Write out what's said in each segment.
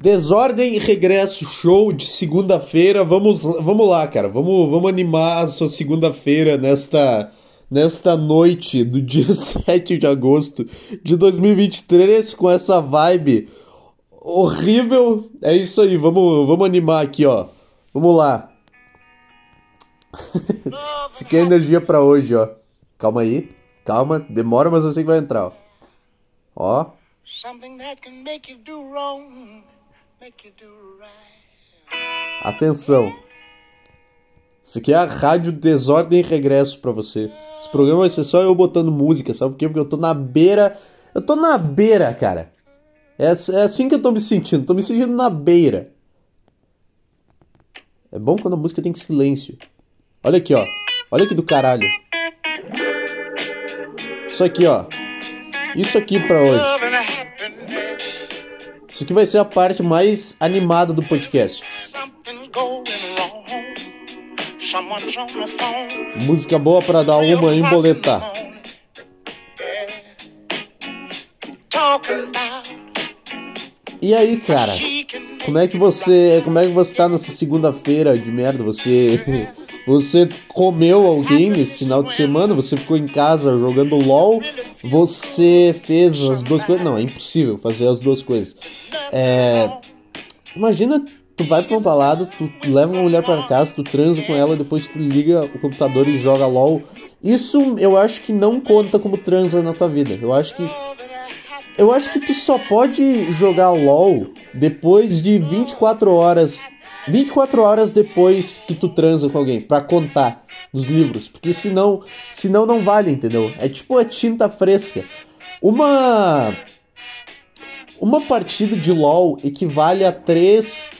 Desordem e Regresso Show de segunda-feira. Vamos, vamos lá, cara. Vamos, vamos animar a sua segunda-feira nesta, nesta noite do dia 7 de agosto de 2023 com essa vibe horrível. É isso aí, vamos, vamos animar aqui, ó. Vamos lá. Se quer energia para hoje, ó. Calma aí, calma, demora, mas eu sei que vai entrar, ó. Ó. Atenção. Isso aqui é a rádio Desordem e Regresso para você. Esse programa vai ser só eu botando música, sabe por quê? Porque eu tô na beira. Eu tô na beira, cara. É, é assim que eu tô me sentindo. Tô me sentindo na beira. É bom quando a música tem silêncio. Olha aqui, ó. Olha aqui do caralho. Isso aqui, ó. Isso aqui pra hoje. Isso aqui vai ser a parte mais animada do podcast. Música boa para dar uma emboletar. E aí, cara? Como é que você, como é que você tá nessa segunda-feira de merda? Você você comeu alguém nesse final de semana? Você ficou em casa jogando LOL? Você fez as duas coisas? Não, é impossível fazer as duas coisas. É... Imagina, tu vai pra uma balada, tu leva uma mulher para casa, tu transa com ela, depois tu liga o computador e joga LOL. Isso eu acho que não conta como transa na tua vida. Eu acho que eu acho que tu só pode jogar LOL depois de 24 horas 24 horas depois que tu transa com alguém, para contar nos livros, porque senão, senão não vale, entendeu? É tipo a tinta fresca. Uma uma partida de LoL equivale a três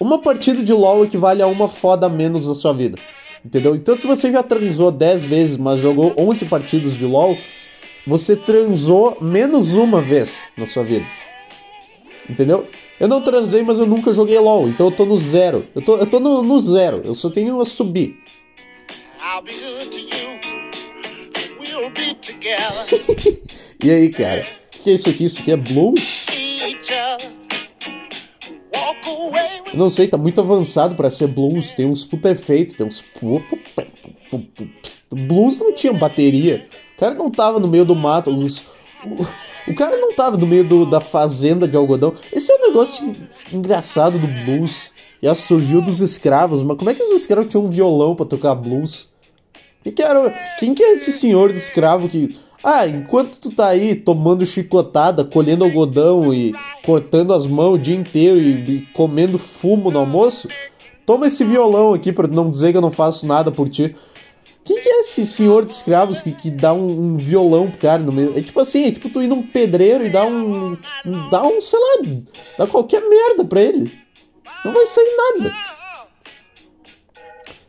uma partida de LoL equivale a uma foda menos na sua vida. Entendeu? Então se você já transou 10 vezes, mas jogou 11 partidas de LoL, você transou menos uma vez na sua vida. Entendeu? Eu não transei, mas eu nunca joguei LOL, então eu tô no zero. Eu tô, eu tô no, no zero, eu só tenho a subir. e aí, cara? O que é isso aqui? Isso aqui é blues? Eu não sei, tá muito avançado para ser blues. Tem uns puta efeito, tem uns. Blues não tinha bateria. O cara não tava no meio do mato. Uns... O cara não tava no meio do, da fazenda de algodão. Esse é um negócio engraçado do blues. Já surgiu dos escravos, mas como é que os escravos tinham um violão para tocar blues? Que que era, quem que é esse senhor de escravo que. Ah, enquanto tu tá aí tomando chicotada, colhendo algodão e cortando as mãos o dia inteiro e, e comendo fumo no almoço, toma esse violão aqui para não dizer que eu não faço nada por ti. Quem que é esse senhor de escravos que, que dá um, um, violão pro cara no meio? É tipo assim, é tipo tu ir num pedreiro e dar um. dá um, sei lá, dá qualquer merda pra ele. Não vai sair nada.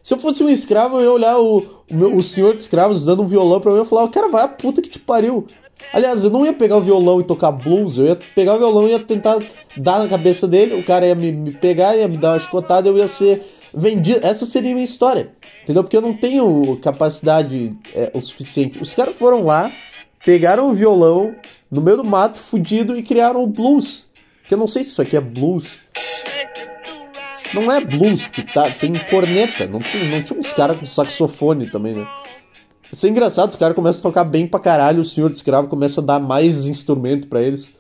Se eu fosse um escravo, eu ia olhar o, o, meu, o senhor de escravos dando um violão pra mim e falar, cara, vai a puta que te pariu. Aliás, eu não ia pegar o violão e tocar blues, eu ia pegar o violão e ia tentar dar na cabeça dele, o cara ia me, me pegar, ia me dar uma chicotada, eu ia ser vendido. Essa seria a minha história. Entendeu? Porque eu não tenho capacidade é, o suficiente. Os caras foram lá, pegaram o violão no meio do mato, fudido, e criaram o blues. Que eu não sei se isso aqui é blues. Não é blues, porque tá, tem corneta. Não, tem, não tinha uns caras com saxofone também, né? Isso é engraçado, os caras começam a tocar bem pra caralho, o senhor de escravo começa a dar mais instrumento para eles.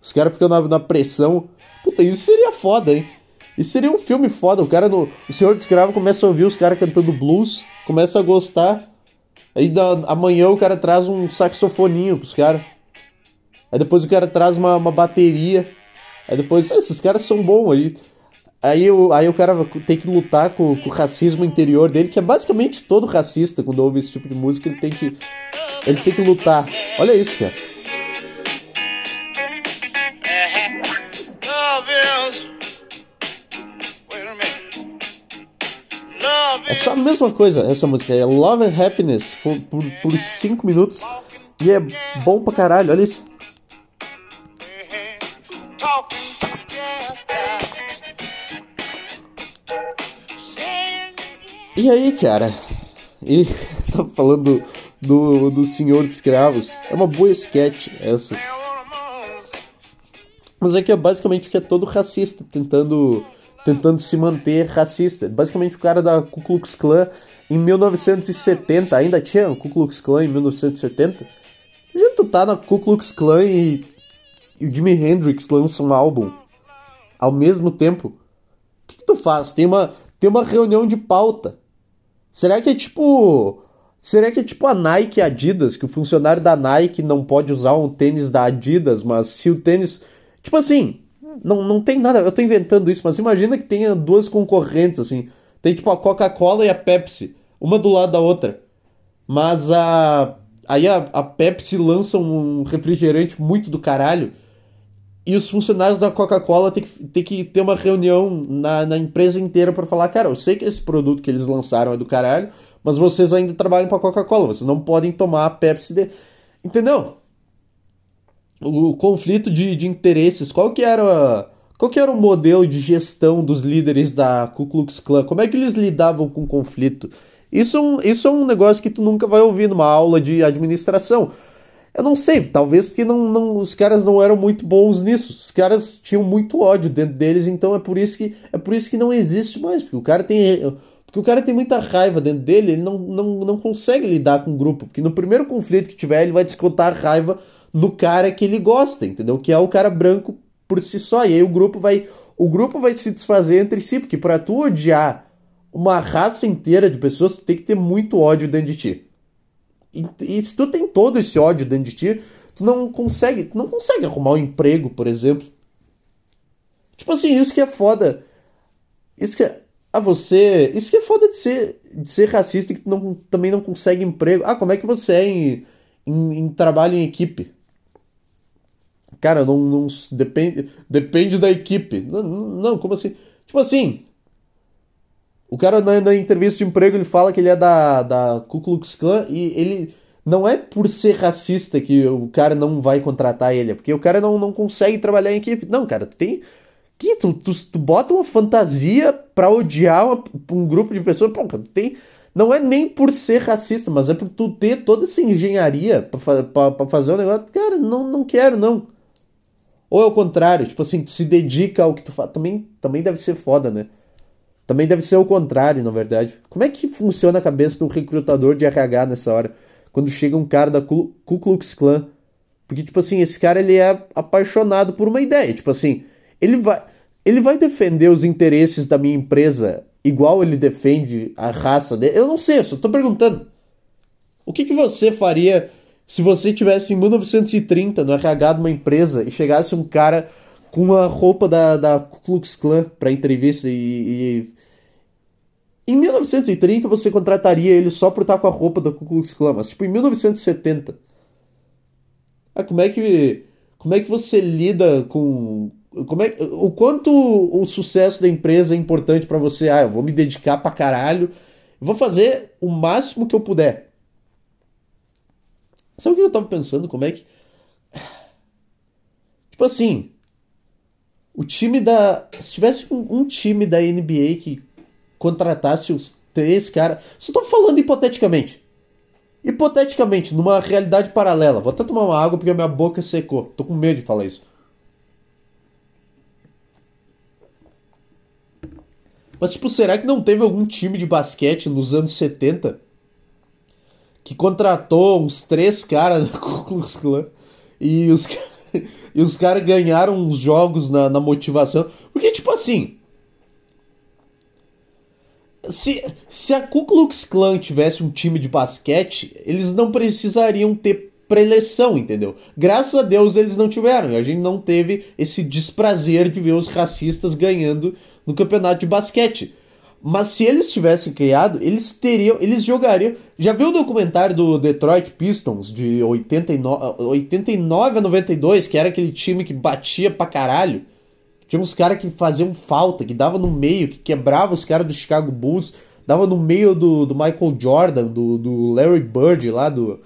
Os caras ficam na, na pressão. Puta, isso seria foda, hein? Isso seria um filme foda. O cara no. O Senhor de Escravo começa a ouvir os caras cantando blues, começa a gostar. Aí da, amanhã o cara traz um saxofoninho pros caras. Aí depois o cara traz uma, uma bateria. Aí depois, ah, esses caras são bons aí. Aí, o, aí o cara tem que lutar com, com, o racismo interior dele, que é basicamente todo racista quando ouve esse tipo de música, ele tem que. Ele tem que lutar. Olha isso, cara. É só a mesma coisa, essa música. É Love and Happiness por, por, por cinco minutos. E é bom pra caralho, olha isso. E aí, cara? E tá falando do, do, Senhor de Escravos. É uma boa sketch essa. Mas é que é basicamente que é todo racista, tentando, tentando se manter racista. Basicamente o cara da Ku Klux Klan em 1970, ainda tinha o Ku Klux Klan em 1970. Já tu tá na Ku Klux Klan e, e o Jimi Hendrix lança um álbum ao mesmo tempo. O que, que tu faz? Tem uma, tem uma reunião de pauta. Será que é tipo Será que é tipo a Nike e Adidas, que o funcionário da Nike não pode usar um tênis da Adidas, mas se o tênis. Tipo assim, não, não tem nada. Eu tô inventando isso, mas imagina que tenha duas concorrentes, assim. Tem tipo a Coca-Cola e a Pepsi, uma do lado da outra. Mas a. Aí a, a Pepsi lança um refrigerante muito do caralho. E os funcionários da Coca-Cola têm que, tem que ter uma reunião na, na empresa inteira para falar: cara, eu sei que esse produto que eles lançaram é do caralho, mas vocês ainda trabalham para Coca-Cola, vocês não podem tomar a Pepsi de... Entendeu? O, conflito de, de interesses, qual que era qual que era o modelo de gestão dos líderes da Ku Klux Klan? Como é que eles lidavam com o conflito? Isso, é isso é um negócio que tu nunca vai ouvir numa aula de administração. Eu não sei, talvez porque não, não, os caras não eram muito bons nisso. Os caras tinham muito ódio dentro deles, então é por isso que é por isso que não existe mais, porque o cara tem porque o cara tem muita raiva dentro dele, ele não, não, não consegue lidar com o grupo. Porque no primeiro conflito que tiver, ele vai descontar a raiva no cara que ele gosta, entendeu? Que é o cara branco por si só. E aí o grupo vai. O grupo vai se desfazer entre si, porque para tu odiar uma raça inteira de pessoas, tu tem que ter muito ódio dentro de ti. E, e se tu tem todo esse ódio dentro de ti, tu não consegue, tu não consegue arrumar um emprego, por exemplo. Tipo assim, isso que é foda. Isso que é, ah, você. Isso que é foda de ser, de ser racista que não, também não consegue emprego. Ah, como é que você é em, em, em trabalho em equipe? Cara, não, não depende, depende da equipe. Não, não, como assim? Tipo assim, o cara na, na, entrevista de emprego ele fala que ele é da, da Ku Klux Klan e ele não é por ser racista que o cara não vai contratar ele, é porque o cara não, não consegue trabalhar em equipe. Não, cara, tem que tu, tu, tu bota uma fantasia pra odiar uma, um grupo de pessoas. Pô, tem. Não é nem por ser racista, mas é por tu ter toda essa engenharia pra, pra, pra fazer o um negócio. Cara, não, não quero, não. Ou é o contrário, tipo assim, tu se dedica ao que tu faz. Também, também deve ser foda, né? Também deve ser o contrário, na verdade. Como é que funciona a cabeça do recrutador de RH nessa hora? Quando chega um cara da Ku Klux Klan. Porque, tipo assim, esse cara ele é apaixonado por uma ideia. Tipo assim, ele vai, ele vai defender os interesses da minha empresa igual ele defende a raça dele? Eu não sei, eu só tô perguntando. O que, que você faria se você tivesse em 1930 no RH de uma empresa e chegasse um cara com a roupa da, da Ku Klux Klan para entrevista e, e, Em 1930 você contrataria ele só por estar com a roupa da Ku Klux Klan, mas tipo em 1970. Ah, como é que como é que você lida com como é, o quanto o sucesso da empresa é importante para você? Ah, eu vou me dedicar pra caralho. Vou fazer o máximo que eu puder. Sabe o que eu tava pensando? Como é que. Tipo assim. O time da. Se tivesse um, time da NBA que contratasse os três caras. Só tô falando hipoteticamente. Hipoteticamente, numa realidade paralela. Vou até tomar uma água porque minha boca secou. Tô com medo de falar isso. Mas, tipo, será que não teve algum time de basquete nos anos 70 que contratou uns três caras da Ku Klux Klan e os, e os caras ganharam uns jogos na, na motivação? Porque, tipo assim. Se, se a Ku Klux Klan tivesse um time de basquete, eles não precisariam ter preleção, entendeu? Graças a Deus eles não tiveram. E a gente não teve esse desprazer de ver os racistas ganhando no campeonato de basquete. Mas se eles tivessem criado, eles teriam, eles jogariam. Já viu o documentário do Detroit Pistons de 89, 89 a 92, que era aquele time que batia pra caralho? Tinha uns caras que faziam falta, que dava no meio, que quebrava os caras do Chicago Bulls, dava no meio do, do Michael Jordan, do, do Larry Bird lá, do,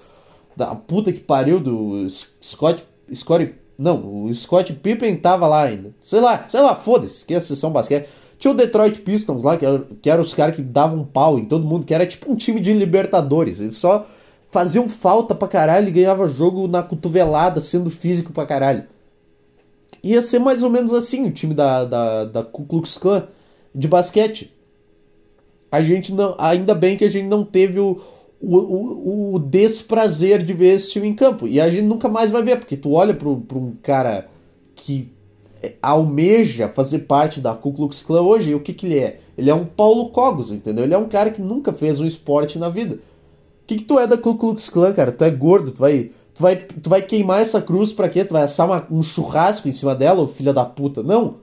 da puta que pariu, do Scott, Scott não, o Scott Pippen tava lá ainda. Sei lá, sei lá, foda-se, que é a sessão basquete. Tinha o Detroit Pistons lá, que eram era os caras que davam pau em todo mundo, que era tipo um time de Libertadores. Eles só faziam falta pra caralho e ganhava jogo na cotovelada, sendo físico pra caralho. ia ser mais ou menos assim o time da, da, da Ku Klux Klan de basquete. A gente não. Ainda bem que a gente não teve o, o, o, o desprazer de ver esse time em campo. E a gente nunca mais vai ver, porque tu olha para um cara que almeja fazer parte da Ku Klux Klan hoje, e o que, que ele é? Ele é um Paulo Cogos, entendeu? Ele é um cara que nunca fez um esporte na vida. O que, que tu é da Ku Klux Klan, cara? Tu é gordo, tu vai, tu vai, tu vai queimar essa cruz pra quê? Tu vai assar uma, um churrasco em cima dela, filha da puta? Não.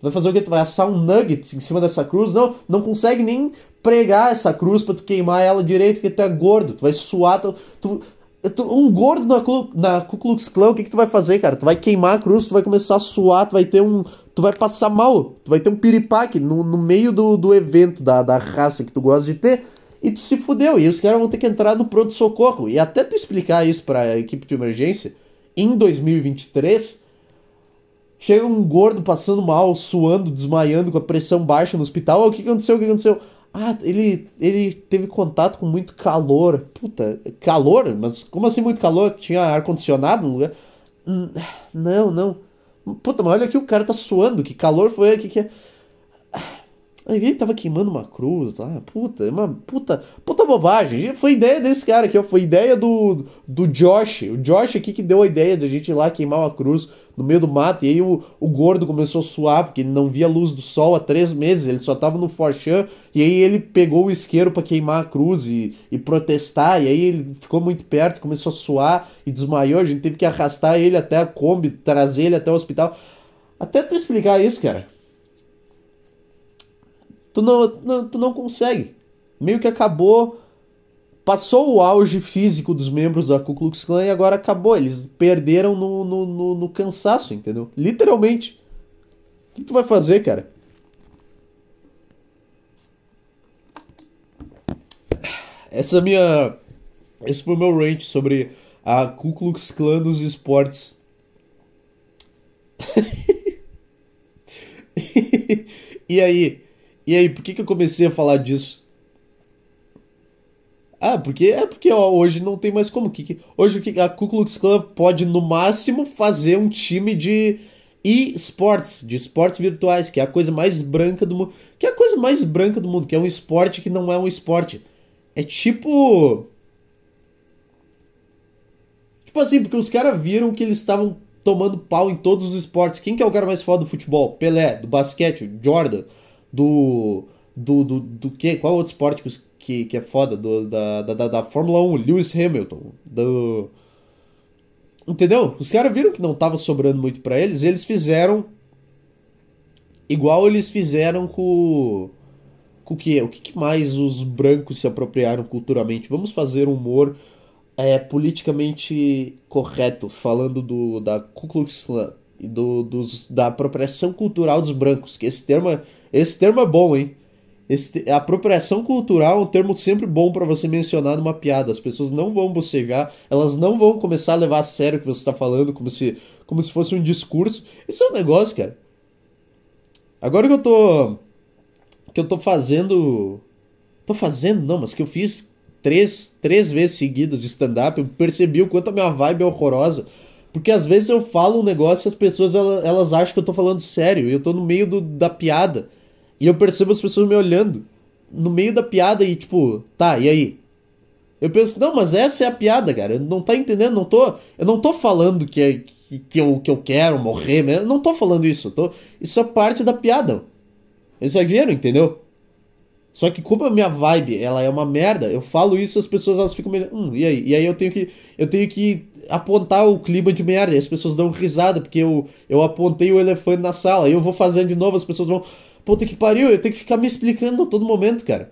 Tu vai fazer o quê? Tu vai assar um nuggets em cima dessa cruz? Não, não consegue nem pregar essa cruz pra tu queimar ela direito porque tu é gordo. Tu vai suar, tu, tu um gordo na, na Ku Klux Klan, o que, que tu vai fazer, cara? Tu vai queimar a cruz, tu vai começar a suar, tu vai ter um. Tu vai passar mal, tu vai ter um piripaque no, no meio do, do evento, da, da raça que tu gosta de ter, e tu se fudeu. E os caras vão ter que entrar no pronto-socorro. E até tu explicar isso pra equipe de emergência, em 2023, chega um gordo passando mal, suando, desmaiando, com a pressão baixa no hospital. O que aconteceu? O que aconteceu? Ah, ele, ele teve contato com muito calor. Puta, calor? Mas como assim muito calor? Tinha ar-condicionado no lugar? Hum, não, não. Puta, mas olha aqui, o cara tá suando. Que calor foi aqui que. Ele tava queimando uma cruz lá. Puta, é uma puta, puta bobagem. Foi ideia desse cara aqui. Foi ideia do, do Josh. O Josh aqui que deu a ideia de a gente ir lá queimar uma cruz no meio do mato. E aí o, o gordo começou a suar, porque ele não via a luz do sol há três meses. Ele só tava no Forchan. E aí ele pegou o isqueiro para queimar a cruz e, e protestar. E aí ele ficou muito perto, começou a suar e desmaiou. A gente teve que arrastar ele até a Kombi, trazer ele até o hospital. Até tu explicar isso, cara tu não, não, tu não consegue. Meio que acabou. Passou o auge físico dos membros da Ku Klux Klan e agora acabou. Eles perderam no, no, no, no cansaço, entendeu? Literalmente. O que tu vai fazer, cara? Essa é minha. Esse foi o meu rant sobre a Ku Klux Klan nos esportes. e aí? E aí, por que, que eu comecei a falar disso? Ah, porque é porque ó, hoje não tem mais como. Que, que, hoje a Ku Klux Klan pode no máximo fazer um time de e-sports, de esportes virtuais, que é a coisa mais branca do mundo. Que é a coisa mais branca do mundo, que é um esporte que não é um esporte. É tipo. Tipo assim, porque os caras viram que eles estavam tomando pau em todos os esportes. Quem que é o cara mais foda do futebol? Pelé, do basquete, Jordan do. Do, do, do que? Qual outro esporte que, que é foda? Do, da, da, da Fórmula 1, Lewis Hamilton. Do. Entendeu? Os caras viram que não tava sobrando muito para eles, eles fizeram. Igual eles fizeram com. Com o que? O que mais os brancos se apropriaram culturalmente? Vamos fazer um humor é, politicamente correto, falando do, da Ku Klux Klan e do, dos, da apropriação cultural dos brancos, que esse termo é, esse termo é bom, hein? Esse, apropriação cultural é um termo sempre bom para você mencionar numa piada. As pessoas não vão bocejar, elas não vão começar a levar a sério o que você está falando, como se, como se fosse um discurso. Isso é um negócio, cara. Agora que eu tô. Que eu tô fazendo. Tô fazendo, não, mas que eu fiz três, três vezes seguidas de stand-up, eu percebi o quanto a minha vibe é horrorosa. Porque às vezes eu falo um negócio e as pessoas elas, elas acham que eu tô falando sério. E eu tô no meio do, da piada. E eu percebo as pessoas me olhando no meio da piada e tipo, tá, e aí? Eu penso, não, mas essa é a piada, cara. Eu não tá entendendo, não tô, eu não tô falando que, é, que, que, eu, que eu quero morrer, eu não tô falando isso. Tô, isso é parte da piada. Exagero, entendeu? Só que como a minha vibe, ela é uma merda, eu falo isso as pessoas elas ficam meio, hum, e aí? E aí eu tenho que eu tenho que apontar o clima de merda, e as pessoas dão risada porque eu eu apontei o elefante na sala, e eu vou fazendo de novo, as pessoas vão, puta que pariu, eu tenho que ficar me explicando a todo momento, cara.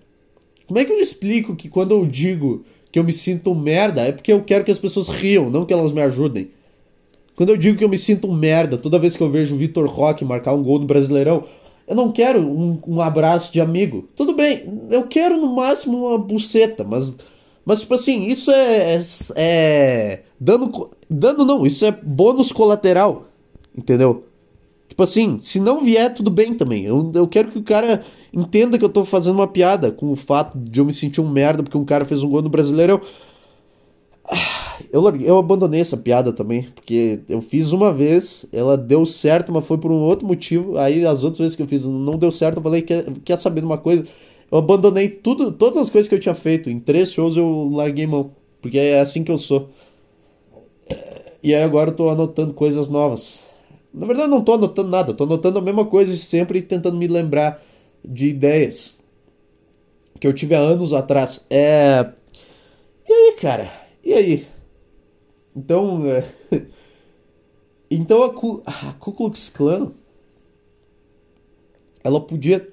Como é que eu explico que quando eu digo que eu me sinto um merda, é porque eu quero que as pessoas riam, não que elas me ajudem. Quando eu digo que eu me sinto um merda, toda vez que eu vejo o Vitor Roque marcar um gol no Brasileirão, eu não quero um, um, abraço de amigo. Tudo bem, eu quero no máximo uma buceta, mas. Mas, tipo assim, isso é. é, é não, isso é bônus colateral. Entendeu? Tipo assim, se não vier, tudo bem também. Eu, eu quero que o cara entenda que eu tô fazendo uma piada com o fato de eu me sentir um merda porque um cara fez um gol no Brasileirão. eu, larguei, eu abandonei essa piada também, porque eu fiz uma vez, ela deu certo, mas foi por um outro motivo. Aí as outras vezes que eu fiz não deu certo, eu falei, quer, quer saber de uma coisa? Eu abandonei tudo, todas as coisas que eu tinha feito. Em três shows eu larguei mão, porque é assim que eu sou. E aí agora eu tô anotando coisas novas. Na verdade não tô anotando nada, tô anotando a mesma coisa sempre tentando me lembrar de ideias que eu tive há anos atrás. É... E aí, cara? E aí? Então, é... então a Ku... a Ku Klux Klan ela podia,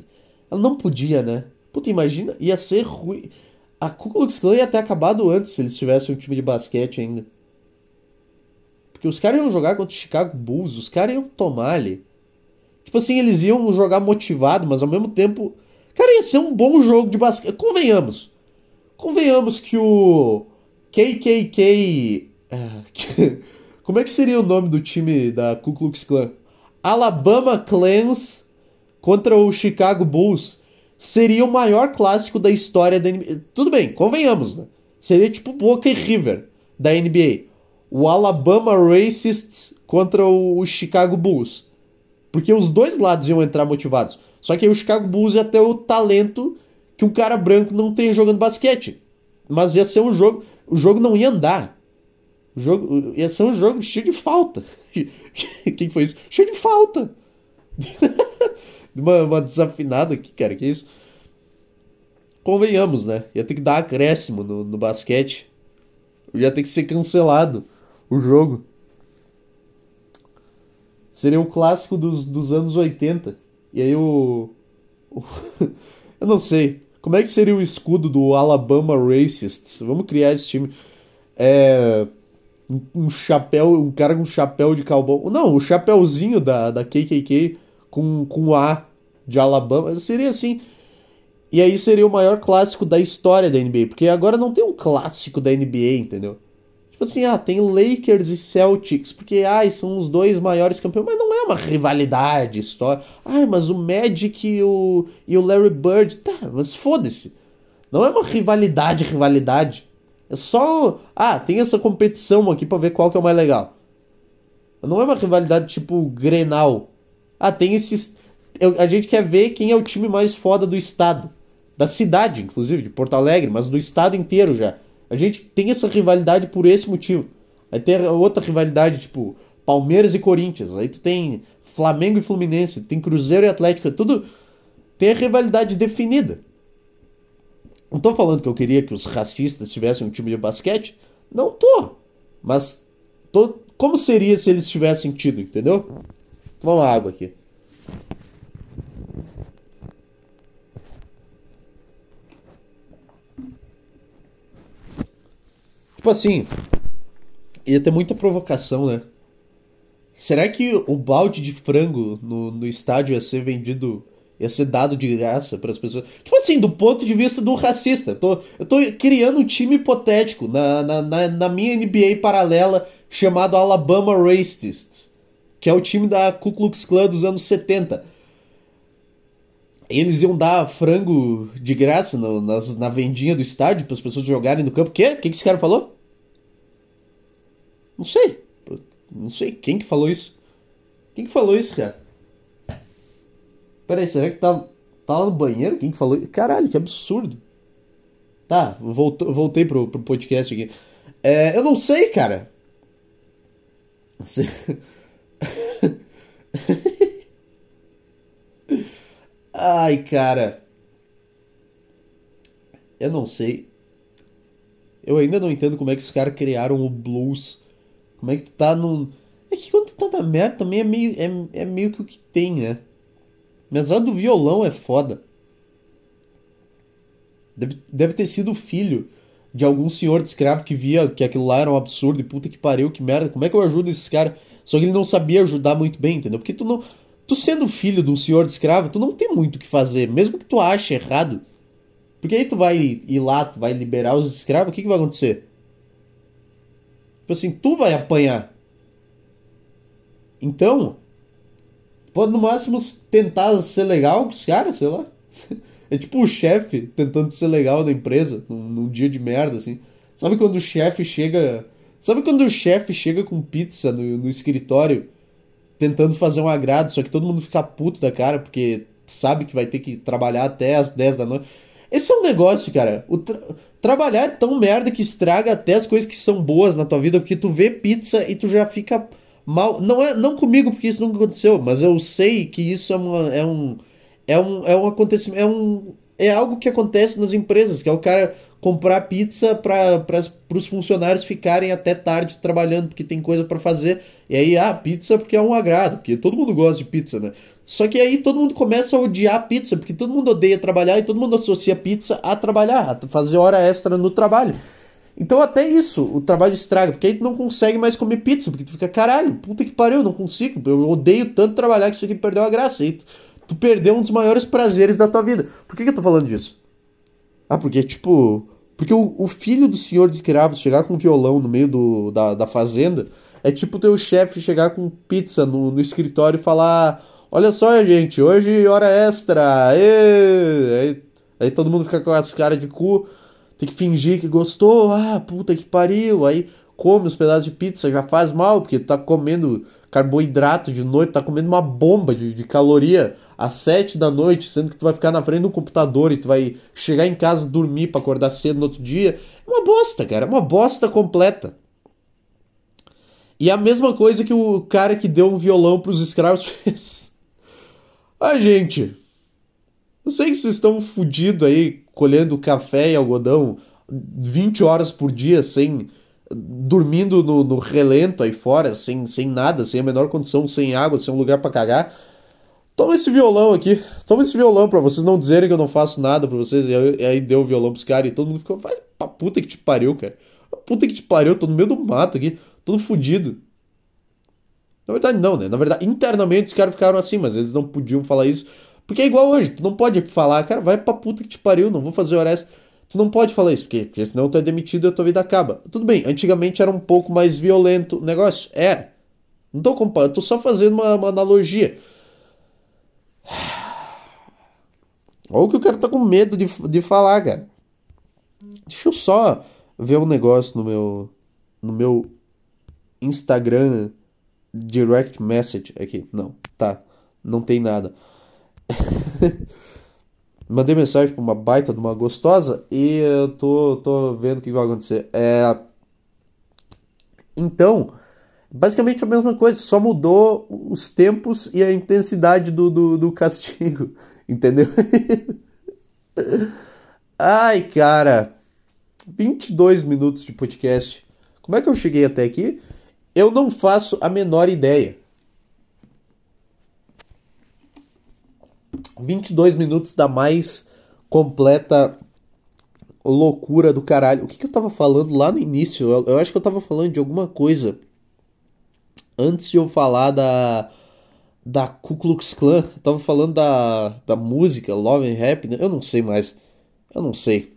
ela não podia, né? Puta, imagina, ia ser ruim. A Ku Klux Klan ia ter acabado antes se eles tivessem um time de basquete ainda. Porque os caras iam jogar contra o Chicago Bulls, os caras iam tomar ali. Tipo assim, eles iam jogar motivado, mas ao mesmo tempo. Cara, ia ser um bom jogo de basquete. Convenhamos. Convenhamos que o KKK. É, como é que seria o nome do time da Ku Klux Klan? Alabama Clans contra o Chicago Bulls seria o maior clássico da história da NBA. Tudo bem, convenhamos, né? Seria tipo Boca e River da NBA. O Alabama Racists contra o Chicago Bulls. Porque os dois lados iam entrar motivados. Só que aí o Chicago Bulls ia ter o talento que um cara branco não tem jogando basquete. Mas ia ser um jogo. O jogo não ia andar. O jogo ia ser um jogo cheio de falta. Quem foi isso? Cheio de falta. uma, uma desafinada aqui, cara. Que isso? Convenhamos, né? Ia ter que dar acréscimo no, no basquete. Ia ter que ser cancelado o jogo. Seria um clássico dos, dos anos 80. E aí o. o eu não sei. Como é que seria o escudo do Alabama Racists? Vamos criar esse time. É. Um, um chapéu, um cara com chapéu de cowboy. Não, o chapéuzinho da, da KKK com, com A de Alabama. Seria assim. E aí seria o maior clássico da história da NBA. Porque agora não tem um clássico da NBA, entendeu? Tipo assim, ah, tem Lakers e Celtics, porque ai, são os dois maiores campeões, mas não é uma rivalidade história. Ai, mas o Magic e o, e o Larry Bird, tá, mas foda-se. Não é uma rivalidade, rivalidade. É só, ah, tem essa competição aqui para ver qual que é o mais legal. Não é uma rivalidade tipo Grenal. Ah, tem esses a gente quer ver quem é o time mais foda do estado. Da cidade, inclusive, de Porto Alegre, mas do estado inteiro já. A gente tem essa rivalidade por esse motivo. Aí tem outra rivalidade, tipo, Palmeiras e Corinthians. Aí tu tem Flamengo e Fluminense, tem Cruzeiro e Atlético, tudo tem a rivalidade definida. Não tô falando que eu queria que os racistas tivessem um time de basquete. Não tô. Mas tô... como seria se eles tivessem tido, entendeu? Toma uma água aqui. Tipo assim, ia ter muita provocação, né? Será que o balde de frango no, no estádio ia ser vendido, ia ser dado de graça para as pessoas? Tipo assim, do ponto de vista do racista. Eu tô, eu tô criando um time hipotético na, na, na, na minha NBA paralela chamado Alabama Racists, que é o time da Ku Klux Klan dos anos 70 eles iam dar frango de graça no, nas, na vendinha do estádio para as pessoas jogarem no campo. O quê? O que, que esse cara falou? Não sei. Não sei quem que falou isso. Quem que falou isso, cara? Peraí, será que tá, tá lá no banheiro? Quem que falou isso? Caralho, que absurdo. Tá, voltou, voltei pro, pro podcast aqui. É, eu não sei, cara. Você... Ai, cara. Eu não sei. Eu ainda não entendo como é que os caras criaram o blues. Como é que tu tá no. É que quando tu tá na merda também é meio, é, é meio que o que tem, né? Mas a do violão é foda. Deve, deve ter sido filho de algum senhor de escravo que via que aquilo lá era um absurdo e puta que pariu, que merda. Como é que eu ajudo esses caras? Só que ele não sabia ajudar muito bem, entendeu? Porque tu não. Tu sendo filho de um senhor de escravo, tu não tem muito o que fazer, mesmo que tu ache errado. Porque aí tu vai ir lá, tu vai liberar os escravos, o que, que vai acontecer? Tipo assim, tu vai apanhar. Então, pode no máximo tentar ser legal com os caras, sei lá. É tipo o chefe tentando ser legal da empresa, num, num dia de merda, assim. Sabe quando o chefe chega Sabe quando o chefe chega com pizza no, no escritório, tentando fazer um agrado, só que todo mundo fica puto da cara porque sabe que vai ter que trabalhar até as 10 da noite? Esse é um negócio, cara. O tra trabalhar é tão merda que estraga até as coisas que são boas na tua vida, porque tu vê pizza e tu já fica mal. Não é não comigo, porque isso nunca aconteceu, mas eu sei que isso é, uma, é um. É um, é um acontecimento. É um. É algo que acontece nas empresas, que é o cara comprar pizza para os funcionários ficarem até tarde trabalhando, porque tem coisa para fazer. E aí, ah, pizza porque é um agrado, porque todo mundo gosta de pizza, né? Só que aí todo mundo começa a odiar pizza, porque todo mundo odeia trabalhar e todo mundo associa pizza a trabalhar, a fazer hora extra no trabalho. Então até isso, o trabalho estraga, porque aí tu não consegue mais comer pizza, porque tu fica, caralho, puta que pariu, não consigo, eu odeio tanto trabalhar que isso aqui perdeu a graça. Aí tu, tu perdeu um dos maiores prazeres da tua vida. Por que, que eu tô falando disso? Ah, porque, tipo, porque o, o filho do senhor de escravos chegar com um violão no meio do, da, da fazenda é tipo teu chefe chegar com pizza no, no escritório e falar: Olha só, gente, hoje hora extra. Aí, aí todo mundo fica com as caras de cu, tem que fingir que gostou. Ah, puta que pariu. Aí come os pedaços de pizza, já faz mal, porque tu tá comendo carboidrato de noite, tá comendo uma bomba de, de caloria às sete da noite, sendo que tu vai ficar na frente do computador e tu vai chegar em casa dormir para acordar cedo no outro dia. É uma bosta, cara, é uma bosta completa. E a mesma coisa que o cara que deu um violão pros escravos fez. Ah, gente, eu sei que vocês estão fodidos aí, colhendo café e algodão 20 horas por dia sem dormindo no, no, relento aí fora, sem, sem nada, sem a menor condição, sem água, sem um lugar para cagar. Toma esse violão aqui, toma esse violão pra vocês não dizerem que eu não faço nada pra vocês. E aí, deu o violão pros caras e todo mundo ficou, vai pra puta que te pariu, cara. Puta que te pariu, tô no meio do mato aqui, todo fudido. Na verdade, não, né? Na verdade, internamente os caras ficaram assim, mas eles não podiam falar isso. Porque é igual hoje, tu não pode falar, cara, vai pra puta que te pariu, não vou fazer hora. Tu não pode falar isso, porque, porque senão tu é demitido e a tua vida acaba. Tudo bem, antigamente era um pouco mais violento o negócio. Era. Não tô comparando, tô só fazendo uma, uma analogia. Olha o que o cara tá com medo de, de falar, cara. Deixa eu só ver um negócio no meu no meu Instagram direct message aqui. Não, tá. Não tem nada. Mandei mensagem pra uma baita de uma gostosa e eu tô, tô vendo o que vai acontecer. É... Então, basicamente a mesma coisa, só mudou os tempos e a intensidade do, do, do castigo. Entendeu? Ai, cara. 22 minutos de podcast. Como é que eu cheguei até aqui? Eu não faço a menor ideia. 22 minutos da mais completa loucura do caralho. O que, que eu tava falando lá no início? Eu, eu, acho que eu tava falando de alguma coisa antes de eu falar da da Ku Klux Klan. Eu tava falando da, da música Love and Happiness. Eu não sei mais. Eu não sei.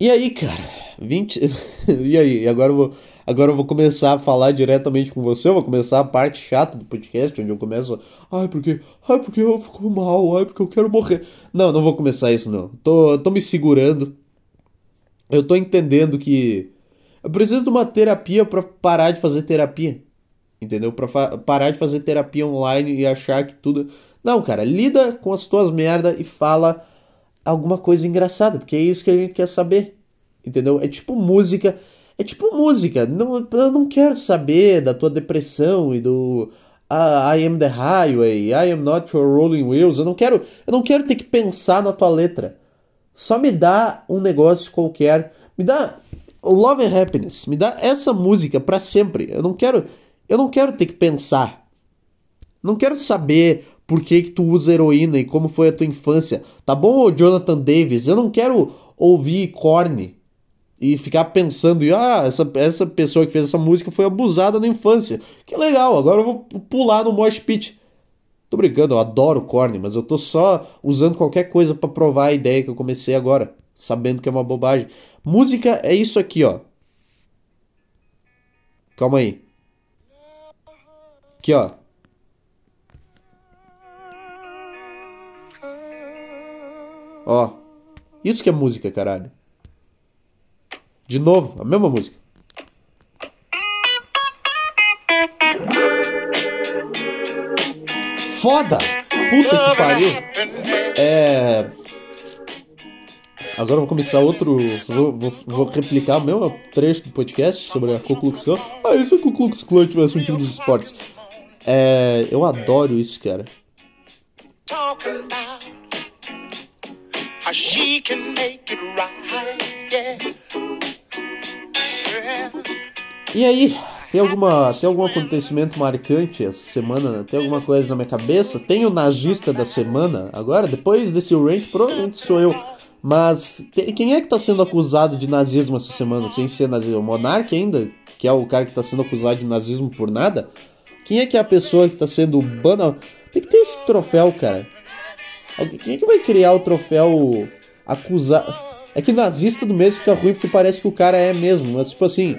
E aí, cara? 20. e aí? Agora eu vou Agora eu vou começar a falar diretamente com você, eu vou começar a parte chata do podcast, onde eu começo, ai porque, ai porque eu fico mal, ai porque eu quero morrer. Não, não vou começar isso não. Tô, tô me segurando. Eu tô entendendo que eu preciso de uma terapia para parar de fazer terapia. Entendeu? Para parar de fazer terapia online e achar que tudo Não, cara, lida com as tuas merda e fala alguma coisa engraçada, porque é isso que a gente quer saber. Entendeu? É tipo música é tipo música. Não, eu não quero saber da tua depressão e do ah, I am the highway, I am not your rolling wheels. Eu não quero, eu não quero ter que pensar na tua letra. Só me dá um negócio qualquer. Me dá Love and Happiness. Me dá essa música para sempre. Eu não quero, eu não quero ter que pensar. Não quero saber por que, que tu usa heroína e como foi a tua infância. Tá bom, Jonathan Davis? Eu não quero ouvir Korn e ficar pensando, ah, essa, essa pessoa que fez essa música foi abusada na infância. Que legal, agora eu vou pular no Mosh Pit. Tô brincando, eu adoro Korn, mas eu tô só usando qualquer coisa para provar a ideia que eu comecei agora, sabendo que é uma bobagem. Música é isso aqui, ó. Calma aí. Aqui, ó. Ó. Isso que é música, caralho. De novo, a mesma música. Foda! Puta que pariu! É. Agora vou começar outro. Vou, vou, vou replicar o meu trecho do podcast sobre a Ku Klux Klan. Ah, e se a Ku Klux Klan tivesse um time dos esportes? É. Eu adoro isso, cara. E aí, tem, alguma, tem algum acontecimento marcante essa semana? Tem alguma coisa na minha cabeça? Tem o nazista da semana agora? Depois desse rant, provavelmente sou eu. Mas quem é que está sendo acusado de nazismo essa semana, sem ser nazismo? O Monark ainda, que é o cara que está sendo acusado de nazismo por nada? Quem é que é a pessoa que está sendo bana? Tem que ter esse troféu, cara. Quem é que vai criar o troféu acusar? É que nazista do mês fica ruim porque parece que o cara é mesmo, mas tipo assim.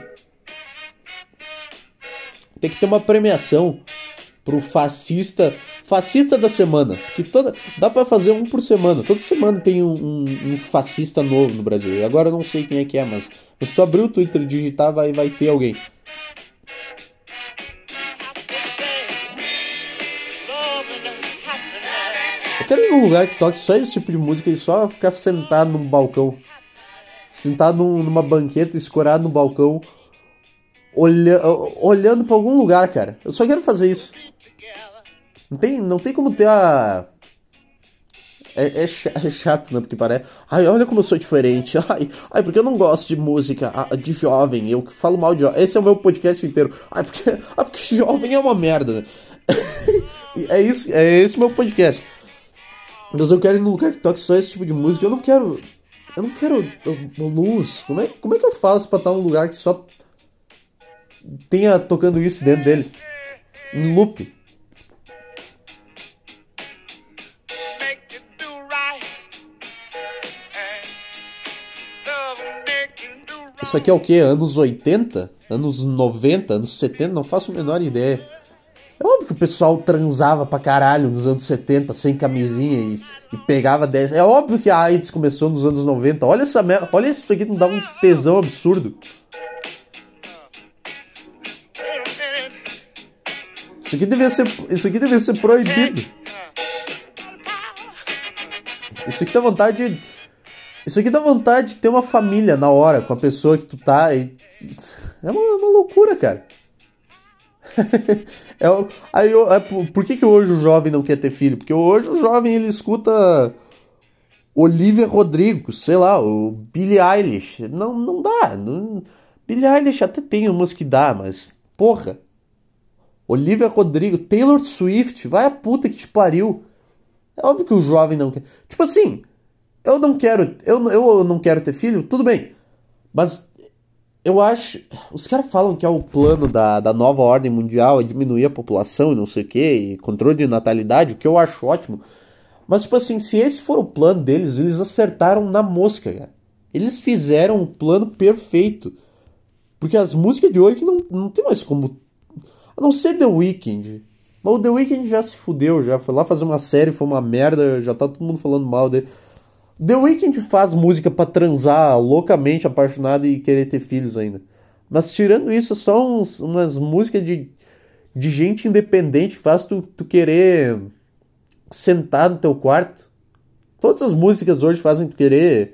Tem que ter uma premiação pro fascista fascista da semana que toda dá para fazer um por semana. Toda semana tem um, um, um, fascista novo no Brasil. E agora eu não sei quem é que é mas se tu abrir o Twitter e digitar vai vai ter alguém. Eu quero ir num lugar que toque só esse tipo de música e só ficar sentado num balcão. Sentado numa banqueta escorado no balcão olha, olhando para algum lugar, cara. Eu só quero fazer isso. Não tem, não tem como ter a. É, é, chato, né? Porque parece. Ai, olha como eu sou diferente. Ai, ai, porque eu não gosto de música de jovem. Eu falo mal de jovem. Esse é o meu podcast inteiro. Ai, porque, ai, porque jovem é uma merda, né? é isso, é esse o meu podcast. Mas eu quero ir num lugar que toque só esse tipo de música. Eu não quero. Eu não quero luz. Como é, como é que eu faço pra estar num lugar que só tenha tocando isso dentro dele. Em loop. Isso aqui é o que? Anos 80? Anos 90? Anos 70? Não faço a menor ideia. É óbvio que o pessoal transava pra caralho nos anos 70 sem camisinha e, e pegava 10. É óbvio que a AIDS começou nos anos 90. Olha essa merda. Olha isso aqui, não dá um tesão absurdo. Isso aqui devia ser, isso aqui devia ser proibido. Isso aqui dá vontade de, Isso aqui dá vontade de ter uma família na hora com a pessoa que tu tá. E... É uma, uma loucura, cara. é, aí, é, por que, que hoje o jovem não quer ter filho? Porque hoje o jovem ele escuta Olivia Rodrigo, sei lá, o Billie Eilish. Não, não dá. Não... Billie Eilish até tem umas que dá, mas porra. Olivia Rodrigo, Taylor Swift, vai a puta que te pariu. É óbvio que o jovem não quer. Tipo assim, eu não quero, eu, eu não quero ter filho, tudo bem. Mas eu acho. Os caras falam que é o plano da, da nova ordem mundial é diminuir a população e não sei o que, e controle de natalidade, o que eu acho ótimo. Mas, tipo assim, se esse for o plano deles, eles acertaram na mosca, cara. Eles fizeram um plano perfeito. Porque as músicas de hoje não, não tem mais como a não ser The Weeknd. Mas o The Weeknd já se fudeu, já foi lá fazer uma série, foi uma merda, já tá todo mundo falando mal dele. The Weeknd faz música para transar loucamente apaixonado e querer ter filhos ainda. Mas tirando isso, são uns, umas músicas de, de gente independente faz tu, tu querer sentar no teu quarto. Todas as músicas hoje fazem tu querer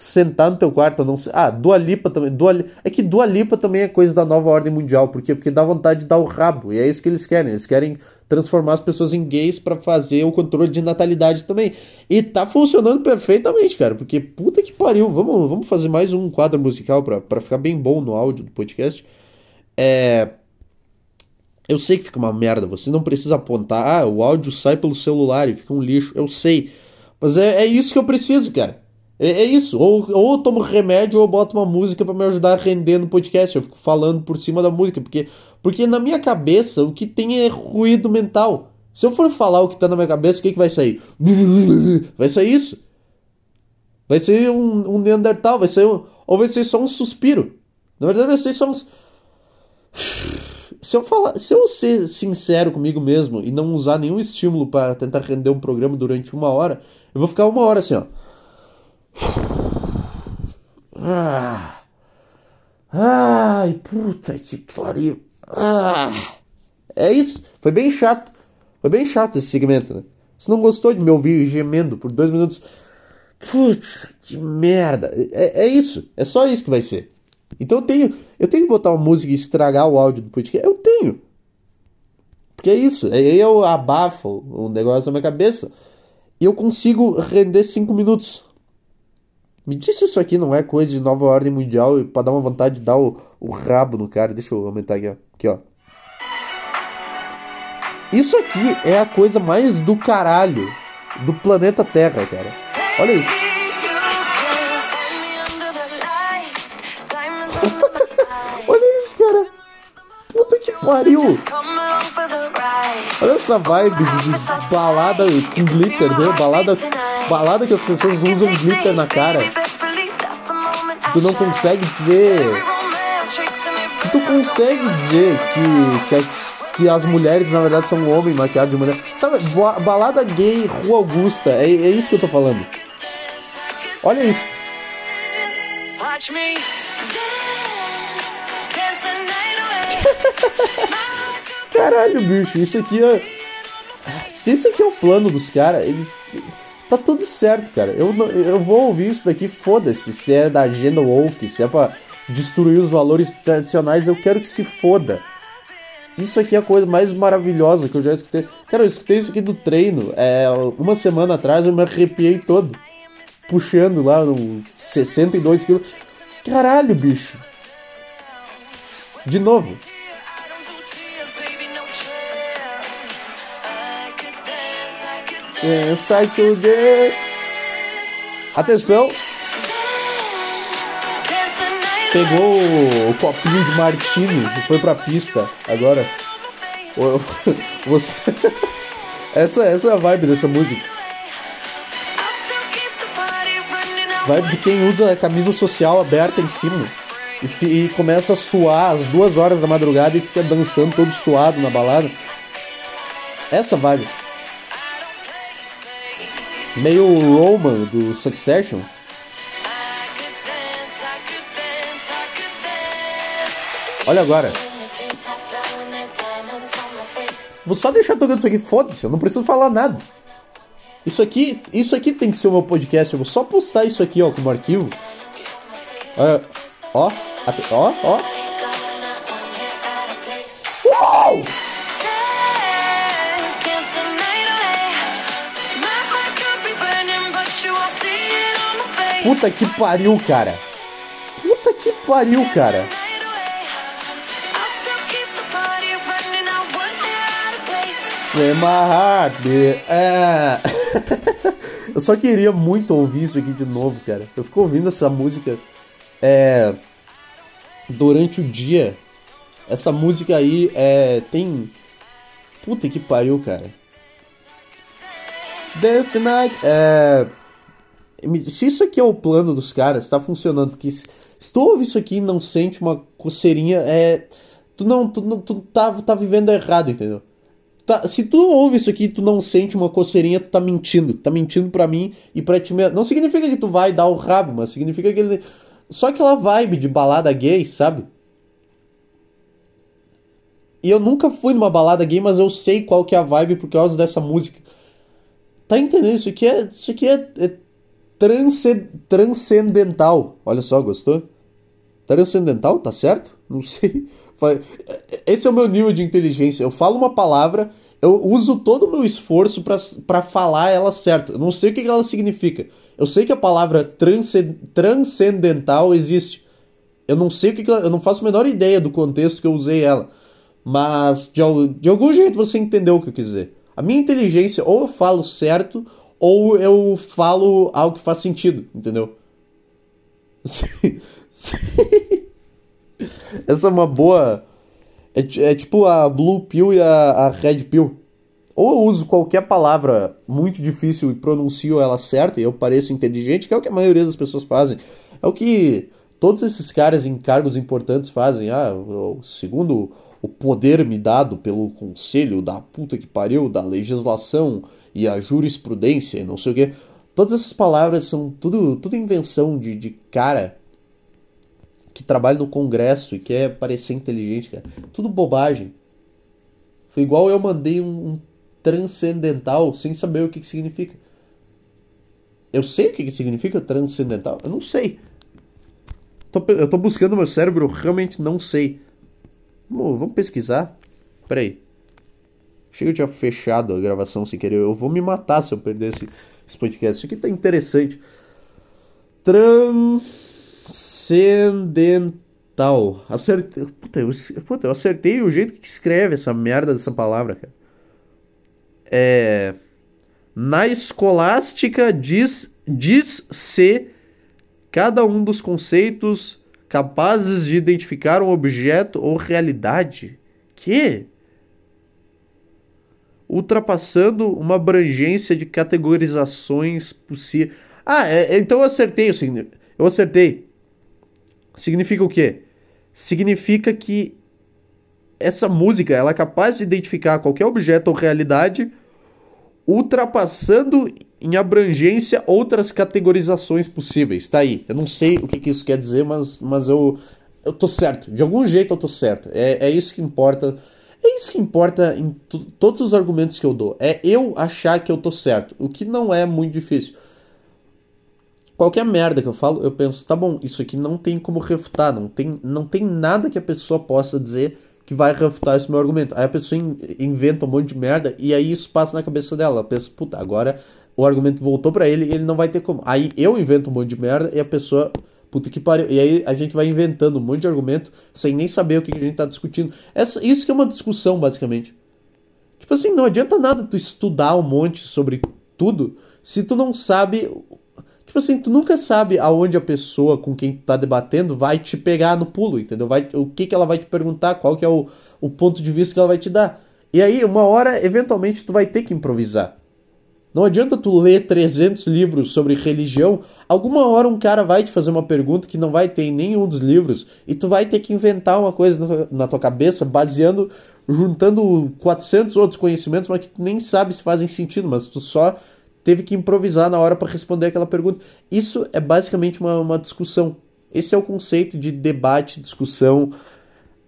sentar no teu quarto, não sei. Ah, Dua Lipa também. Dua, é que Dua Lipa também é coisa da nova ordem mundial, por quê? Porque dá vontade de dar o rabo, e é isso que eles querem. Eles querem transformar as pessoas em gays para fazer o controle de natalidade também. E tá funcionando perfeitamente, cara, porque puta que pariu. Vamos, vamos fazer mais um quadro musical para ficar bem bom no áudio do podcast. É. Eu sei que fica uma merda, você não precisa apontar, ah, o áudio sai pelo celular e fica um lixo, eu sei. Mas é, é isso que eu preciso, cara. É, é isso. Ou, ou eu tomo remédio ou eu boto uma música para me ajudar a render no podcast. Eu fico falando por cima da música. Porque, porque na minha cabeça o que tem é ruído mental. Se eu for falar o que tá na minha cabeça, o que, que vai sair? Vai sair isso. Vai ser um, um Neandertal, vai ser um, ou vai ser só um suspiro. Na verdade, vai ser só uns. Se eu, falar, se eu ser sincero comigo mesmo e não usar nenhum estímulo para tentar render um programa durante uma hora, eu vou ficar uma hora assim, ó. Ah, Ai, puta que pariu. Ah, é isso. Foi bem chato. Foi bem chato esse segmento, né? Você não gostou de me ouvir gemendo por dois minutos? Putz, que merda. É, é isso. É só isso que vai ser. Então eu tenho, eu tenho que botar uma música e estragar o áudio do podcast. Eu tenho. Porque é isso. Aí eu abafo o negócio na minha cabeça. E eu consigo render cinco minutos. Me disse isso aqui não é coisa de nova ordem mundial para dar uma vontade de dar o, o rabo no cara. Deixa eu aumentar aqui, ó. Aqui, ó. Isso aqui é a coisa mais do caralho do planeta Terra, cara. Olha isso. Pariu. Olha essa vibe de balada com glitter, né? Balada, balada que as pessoas usam glitter na cara. Tu não consegue dizer. Tu consegue dizer que, que, que as mulheres na verdade são um homem maquiado de mulher. Sabe, balada gay, Rua Augusta, é, é isso que eu tô falando. Olha isso. Caralho, bicho, isso aqui é. Se isso aqui é o plano dos caras, eles. Tá tudo certo, cara. Eu, eu vou ouvir isso daqui, foda-se. Se é da agenda woke, se é pra destruir os valores tradicionais, eu quero que se foda. Isso aqui é a coisa mais maravilhosa que eu já escutei. Cara, eu escutei isso aqui do treino. É, uma semana atrás eu me arrepiei todo. Puxando lá no 62 quilos. Caralho, bicho. De novo. Pensa que o Deus. Atenção. Pegou o copinho de martini e foi pra pista. Agora. Você. Essa, essa é a vibe dessa música. Vibe de quem usa a camisa social aberta em cima. E, e começa a suar às duas horas da madrugada e fica dançando todo suado na balada. Essa vibe meio Roman do Succession. Olha agora. Vou só deixar tocando isso aqui, foda-se, eu não preciso falar nada. Isso aqui, isso aqui tem que ser o meu podcast, eu vou só postar isso aqui, ó, como arquivo. Olha, ó, ó, ó. Uau! Puta que pariu, cara. Puta que pariu, cara. É my heart, é. Eu só queria muito ouvir isso aqui de novo, cara. Eu fico ouvindo essa música é, durante o dia. Essa música aí é, tem. Puta que pariu, cara. Dance the Night. É, se isso aqui é o plano dos caras, tá funcionando, porque se, tu ouve isso aqui e não sente uma coceirinha, é. Tu não, tu, não, tu tá, tá vivendo errado, entendeu? Tá, se tu ouve isso aqui e tu não sente uma coceirinha, tu tá mentindo. Tá mentindo pra mim e pra ti mesmo. Não significa que tu vai dar o rabo, mas significa que ele. Só aquela vibe de balada gay, sabe? E eu nunca fui numa balada gay, mas eu sei qual que é a vibe por causa dessa música. Tá entendendo? Isso aqui é. Isso aqui é, é transcendental. Olha só, gostou? Transcendental, tá certo? Não sei. Esse é o meu nível de inteligência. Eu falo uma palavra, eu uso todo o meu esforço para falar ela certo. Eu não sei o que ela significa. Eu sei que a palavra transcendental existe. Eu não sei o que ela, eu não faço a menor ideia do contexto que eu usei ela. Mas de, de algum jeito você entendeu o que eu quis dizer. A minha inteligência, ou eu falo certo, ou eu falo algo que faz sentido, entendeu? Essa é uma boa. É, é, tipo a Blue Pill e a, a Red Pill. Ou eu uso qualquer palavra muito difícil e pronuncio ela certa e eu pareço inteligente, que é o que a maioria das pessoas fazem. É o que todos esses caras em cargos importantes fazem. Ah, segundo o poder me dado pelo conselho da puta que pariu, da legislação e a jurisprudência, não sei o que. Todas essas palavras são tudo, tudo invenção de, de cara que trabalha no Congresso e quer parecer inteligente, cara. Tudo bobagem. Foi igual eu mandei um, um transcendental sem saber o que, que significa. Eu sei o que, que significa transcendental? Eu não sei. Tô, eu tô buscando meu cérebro, eu realmente não sei. Vamos pesquisar? Peraí. Chega de fechado a gravação sem querer. Eu vou me matar se eu perder esse, esse podcast. Isso aqui tá interessante. Transcendental. Acertei. Puta eu, puta, eu acertei o jeito que escreve essa merda dessa palavra, cara. É. Na escolástica diz, diz cada um dos conceitos capazes de identificar um objeto ou realidade. Que? Ultrapassando uma abrangência de categorizações possíveis. Ah, é, é, então eu acertei. Eu acertei. Significa o quê? Significa que essa música ela é capaz de identificar qualquer objeto ou realidade, ultrapassando em abrangência outras categorizações possíveis. Tá aí. Eu não sei o que, que isso quer dizer, mas, mas eu, eu tô certo. De algum jeito eu tô certo. É, é isso que importa. É isso que importa em todos os argumentos que eu dou. É eu achar que eu tô certo. O que não é muito difícil. Qualquer merda que eu falo, eu penso, tá bom, isso aqui não tem como refutar. Não tem, não tem nada que a pessoa possa dizer que vai refutar esse meu argumento. Aí a pessoa inventa um monte de merda e aí isso passa na cabeça dela. Ela pensa, puta, agora o argumento voltou para ele ele não vai ter como. Aí eu invento um monte de merda e a pessoa. Puta que pariu. E aí a gente vai inventando um monte de argumento sem nem saber o que a gente tá discutindo. Essa, isso que é uma discussão, basicamente. Tipo assim, não adianta nada tu estudar um monte sobre tudo se tu não sabe. Tipo assim, tu nunca sabe aonde a pessoa com quem tu tá debatendo vai te pegar no pulo, entendeu? Vai, o que, que ela vai te perguntar, qual que é o, o ponto de vista que ela vai te dar. E aí, uma hora, eventualmente, tu vai ter que improvisar. Não adianta tu ler 300 livros sobre religião, alguma hora um cara vai te fazer uma pergunta que não vai ter em nenhum dos livros e tu vai ter que inventar uma coisa na tua cabeça baseando, juntando 400 outros conhecimentos, mas que tu nem sabe se fazem sentido, mas tu só teve que improvisar na hora para responder aquela pergunta. Isso é basicamente uma, uma discussão. Esse é o conceito de debate, discussão.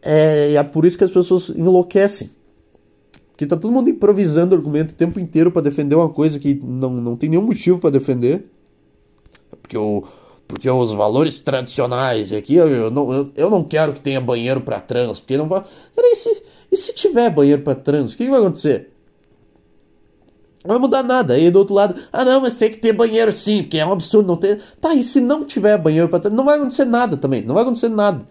É, é por isso que as pessoas enlouquecem. Que tá todo mundo improvisando argumento o tempo inteiro para defender uma coisa que não, não tem nenhum motivo para defender. Porque, o, porque os valores tradicionais aqui, eu, eu, não, eu, eu não quero que tenha banheiro para trans, porque não vai. E se, e se tiver banheiro para trans, o que, que vai acontecer? Não vai mudar nada. Aí do outro lado, ah não, mas tem que ter banheiro sim, porque é um absurdo não ter. Tá, e se não tiver banheiro para trans, não vai acontecer nada também. Não vai acontecer nada.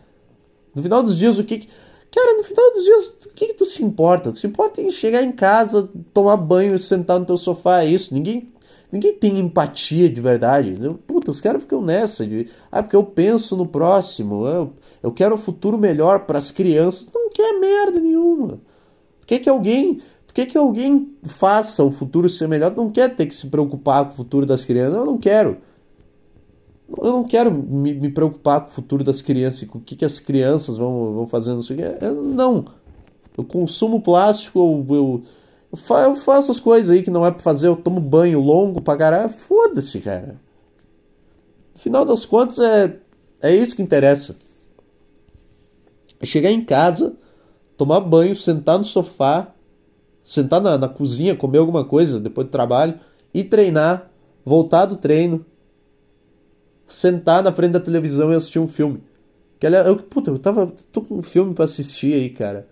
No final dos dias, o que. Cara, no final dos dias, o que, que tu se importa? Tu se importa em chegar em casa, tomar banho, sentar no teu sofá, é isso. Ninguém, ninguém tem empatia de verdade. Puta, os caras ficam nessa de, ah, porque eu penso no próximo, eu, eu quero um futuro melhor para as crianças. Não quer merda nenhuma. Quer que alguém, quer que alguém faça o futuro ser melhor? Não quer ter que se preocupar com o futuro das crianças. Eu não quero. Eu não quero me, me, preocupar com o futuro das crianças, com o que, que as crianças vão, vão fazer, não sei o que. Eu, não. Eu consumo plástico, eu, eu, eu, faço as coisas aí que não é pra fazer, eu tomo banho longo pra caralho. Foda-se, cara. No final das contas, é, é isso que interessa. Chegar em casa, tomar banho, sentar no sofá, sentar na, na cozinha, comer alguma coisa depois do trabalho, e treinar, voltar do treino, sentar na frente da televisão e assistir um filme. Que aliás, eu, puta, eu tava. tô com um filme para assistir aí, cara.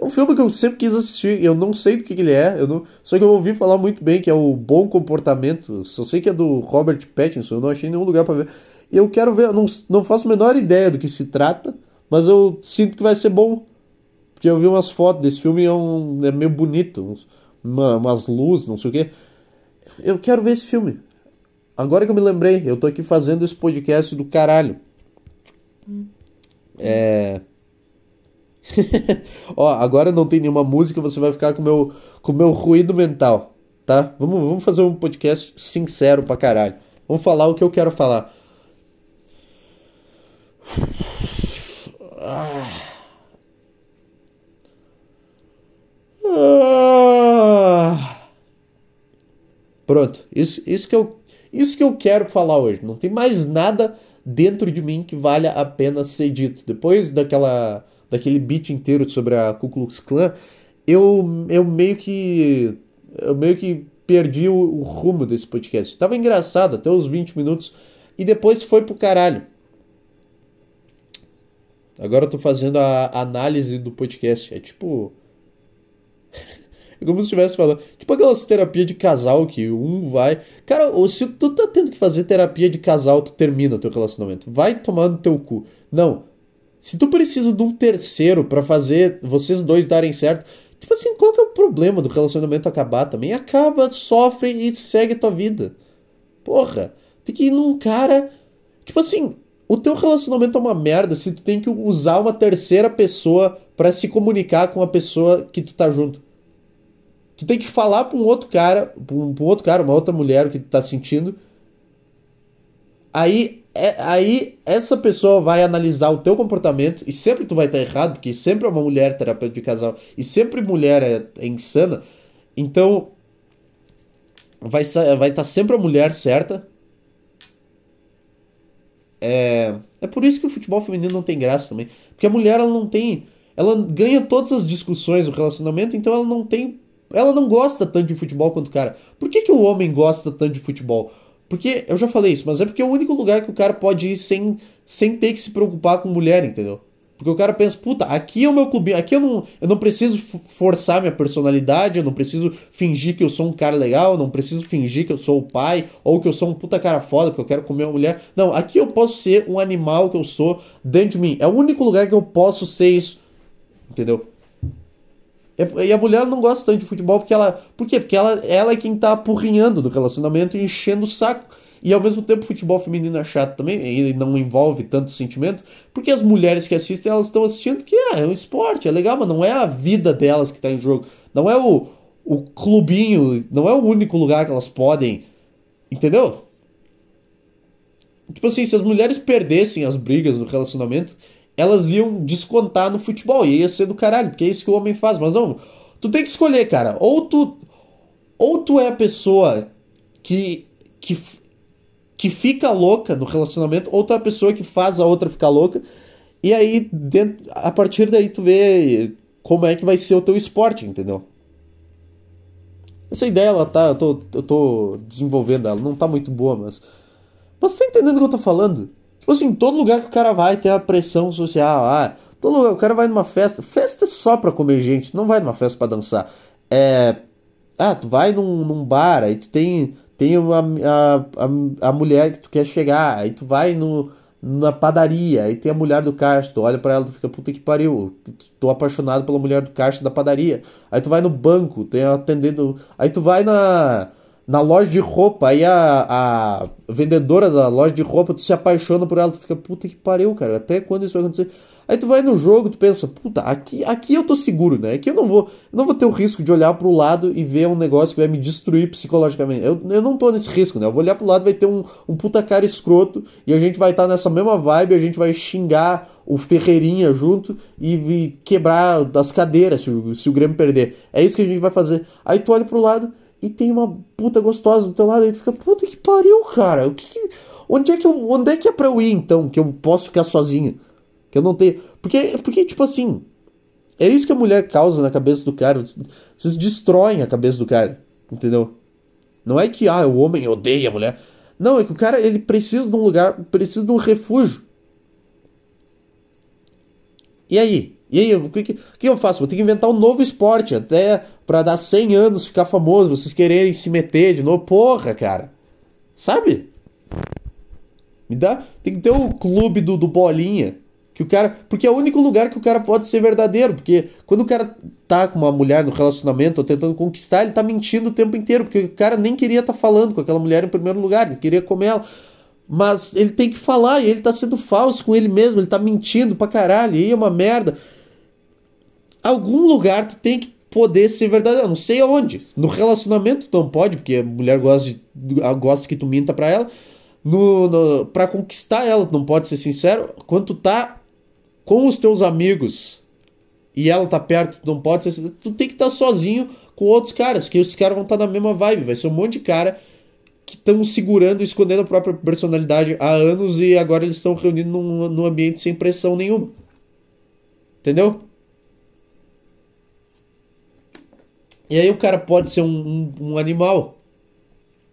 É um filme que eu sempre quis assistir, eu não sei do que, que ele é, eu não, só que eu ouvi falar muito bem que é o Bom Comportamento, só sei que é do Robert Pattinson, eu não achei nenhum lugar para ver. E eu quero ver, eu não, não faço a menor ideia do que se trata, mas eu sinto que vai ser bom. Porque eu vi umas fotos desse filme é, um, é meio bonito, uns, uma, umas luzes, não sei o que. Eu quero ver esse filme. Agora que eu me lembrei, eu tô aqui fazendo esse podcast do caralho. É. Ó, agora não tem nenhuma música, você vai ficar com meu, o meu ruído mental, tá? Vamos, vamos fazer um podcast sincero pra caralho. Vamos falar o que eu quero falar. Ah. Pronto, isso, isso que eu isso que eu quero falar hoje. Não tem mais nada dentro de mim que valha a pena ser dito. Depois daquela daquele beat inteiro sobre a Ku Klux Klan, eu, eu meio que eu meio que perdi o, o rumo desse podcast. Tava engraçado até os 20 minutos e depois foi pro caralho. Agora eu tô fazendo a análise do podcast. É tipo. É como se estivesse falando. Tipo aquelas terapias de casal que um vai. Cara, se tu tá tendo que fazer terapia de casal, tu termina o teu relacionamento. Vai tomar no teu cu. Não. Se tu precisa de um terceiro para fazer vocês dois darem certo. Tipo assim, qual que é o problema do relacionamento acabar também? Acaba, sofre e segue a tua vida. Porra. Tem que ir num cara. Tipo assim, o teu relacionamento é uma merda se tu tem que usar uma terceira pessoa para se comunicar com a pessoa que tu tá junto. Tu tem que falar pra um outro cara, pra um, um outro cara, uma outra mulher, o que tu tá sentindo. Aí, é, aí essa pessoa vai analisar o teu comportamento e sempre tu vai estar tá errado, porque sempre é uma mulher terapeuta de casal e sempre mulher é, é insana. Então, vai estar vai tá sempre a mulher certa é, é por isso que o futebol feminino não tem graça também. Porque a mulher ela não tem. Ela ganha todas as discussões no relacionamento, então ela não tem. Ela não gosta tanto de futebol quanto o cara. Por que, que o homem gosta tanto de futebol? Porque, eu já falei isso, mas é porque é o único lugar que o cara pode ir sem, sem ter que se preocupar com mulher, entendeu? Porque o cara pensa, puta, aqui é o meu clubinho, aqui eu não, eu não preciso forçar minha personalidade, eu não preciso fingir que eu sou um cara legal, eu não preciso fingir que eu sou o pai, ou que eu sou um puta cara foda, porque eu quero comer uma mulher. Não, aqui eu posso ser um animal que eu sou dentro de mim. É o único lugar que eu posso ser isso. Entendeu? E a mulher não gosta tanto de futebol porque ela. Por quê? Porque ela, ela é quem tá apurrinhando do relacionamento e enchendo o saco. E ao mesmo tempo o futebol feminino é chato também, e não envolve tanto sentimento, porque as mulheres que assistem, elas estão assistindo porque ah, é um esporte, é legal, mas não é a vida delas que está em jogo. Não é o, o clubinho, não é o único lugar que elas podem. Entendeu? Tipo assim, se as mulheres perdessem as brigas no relacionamento, elas iam descontar no futebol, e ia ser do caralho, porque é isso que o homem faz. Mas não, tu tem que escolher, cara. Ou tu, ou tu é a pessoa que, que que fica louca no relacionamento, ou tu é a pessoa que faz a outra ficar louca. E aí, dentro, a partir daí, tu vê como é que vai ser o teu esporte, entendeu? Essa ideia, ela tá. Eu tô, eu tô desenvolvendo ela, não tá muito boa, mas. Mas tá entendendo o que eu tô falando? Tipo assim, todo lugar que o cara vai tem a pressão social. Ah, todo lugar, o cara vai numa festa. Festa é só pra comer gente, não vai numa festa para dançar. É. Ah, tu vai num, num bar, aí tu tem tem uma, a, a, a mulher que tu quer chegar, aí tu vai no, na padaria, aí tem a mulher do caixa, tu olha para ela, tu fica, puta que pariu, tô apaixonado pela mulher do caixa da padaria. Aí tu vai no banco, tem atendendo, aí tu vai na na loja de roupa, aí a, a vendedora da loja de roupa, tu se apaixona por ela, tu fica, puta que pariu, cara, até quando isso vai acontecer? Aí tu vai no jogo, tu pensa, puta, aqui, aqui eu tô seguro, né? Aqui eu não vou, não vou ter o risco de olhar pro lado e ver um negócio que vai me destruir psicologicamente. Eu, eu não tô nesse risco, né? Eu vou olhar pro lado, vai ter um, um puta cara escroto e a gente vai estar tá nessa mesma vibe, a gente vai xingar o Ferreirinha junto e, e quebrar das cadeiras se o, se o Grêmio perder. É isso que a gente vai fazer. Aí tu olha pro lado e tem uma puta gostosa do teu lado e tu fica, puta que pariu, cara. O que, que onde é que eu, onde é que é pra eu ir então, que eu posso ficar sozinho? Que eu não tenho. Porque, porque, tipo assim. É isso que a mulher causa na cabeça do cara. Vocês destroem a cabeça do cara. Entendeu? Não é que ah, o homem odeia a mulher. Não, é que o cara ele precisa de um lugar, precisa de um refúgio. E aí? E aí, o que, que, eu faço? Vou ter que inventar um novo esporte, até para dar 100 anos, ficar famoso, vocês quererem se meter de novo. Porra, cara. Sabe? Me dá. Tem que ter o clube do, do Bolinha. Que o cara. Porque é o único lugar que o cara pode ser verdadeiro. Porque quando o cara tá com uma mulher no relacionamento ou tentando conquistar, ele tá mentindo o tempo inteiro. Porque o cara nem queria estar tá falando com aquela mulher em primeiro lugar, ele queria comer ela. Mas ele tem que falar e ele tá sendo falso com ele mesmo, ele tá mentindo pra caralho, e aí é uma merda. Algum lugar tu tem que poder ser verdadeiro, não sei aonde. No relacionamento tu não pode, porque a mulher gosta, de, gosta que tu minta pra ela. No, no, pra conquistar ela, não pode ser sincero. Quando tu tá com os teus amigos e ela tá perto, não pode ser. Tu tem que estar tá sozinho com outros caras, que os caras vão estar tá na mesma vibe. Vai ser um monte de cara que estão segurando, escondendo a própria personalidade há anos e agora eles estão reunindo num, num ambiente sem pressão nenhuma. Entendeu? E aí o cara pode ser um, um, um animal.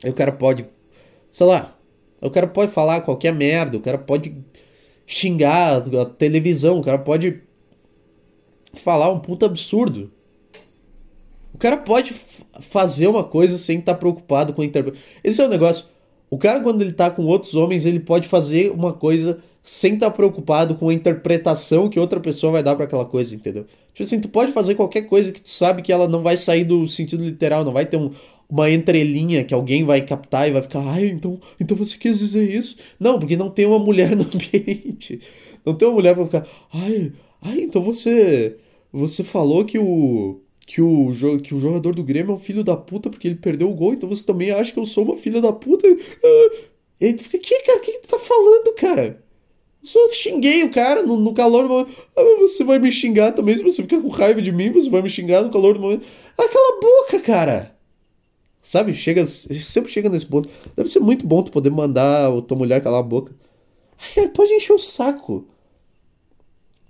Aí o cara pode, sei lá, o cara pode falar qualquer merda, o cara pode xingar a televisão, o cara pode falar um puta absurdo. O cara pode fazer uma coisa sem estar tá preocupado com a interpretação. Esse é o negócio. O cara, quando ele tá com outros homens, ele pode fazer uma coisa sem estar tá preocupado com a interpretação que outra pessoa vai dar para aquela coisa, entendeu? Tipo assim, tu pode fazer qualquer coisa que tu sabe que ela não vai sair do sentido literal, não vai ter um, uma entrelinha que alguém vai captar e vai ficar, ai, então, então você quis dizer isso? Não, porque não tem uma mulher no ambiente. Não tem uma mulher pra ficar, ai, ai, então você você falou que o que o, que o jogador do Grêmio é um filho da puta porque ele perdeu o gol, então você também acha que eu sou uma filha da puta? E aí tu fica, que, cara? O que, que tu tá falando, cara? Só xinguei o cara no, no calor do momento. Ah, você vai me xingar também, se você ficar com raiva de mim, você vai me xingar no calor do momento. Ah, cala a boca, cara! Sabe? Chega, sempre chega nesse ponto. Deve ser muito bom tu poder mandar a tua mulher calar a boca. Ai, pode encher o saco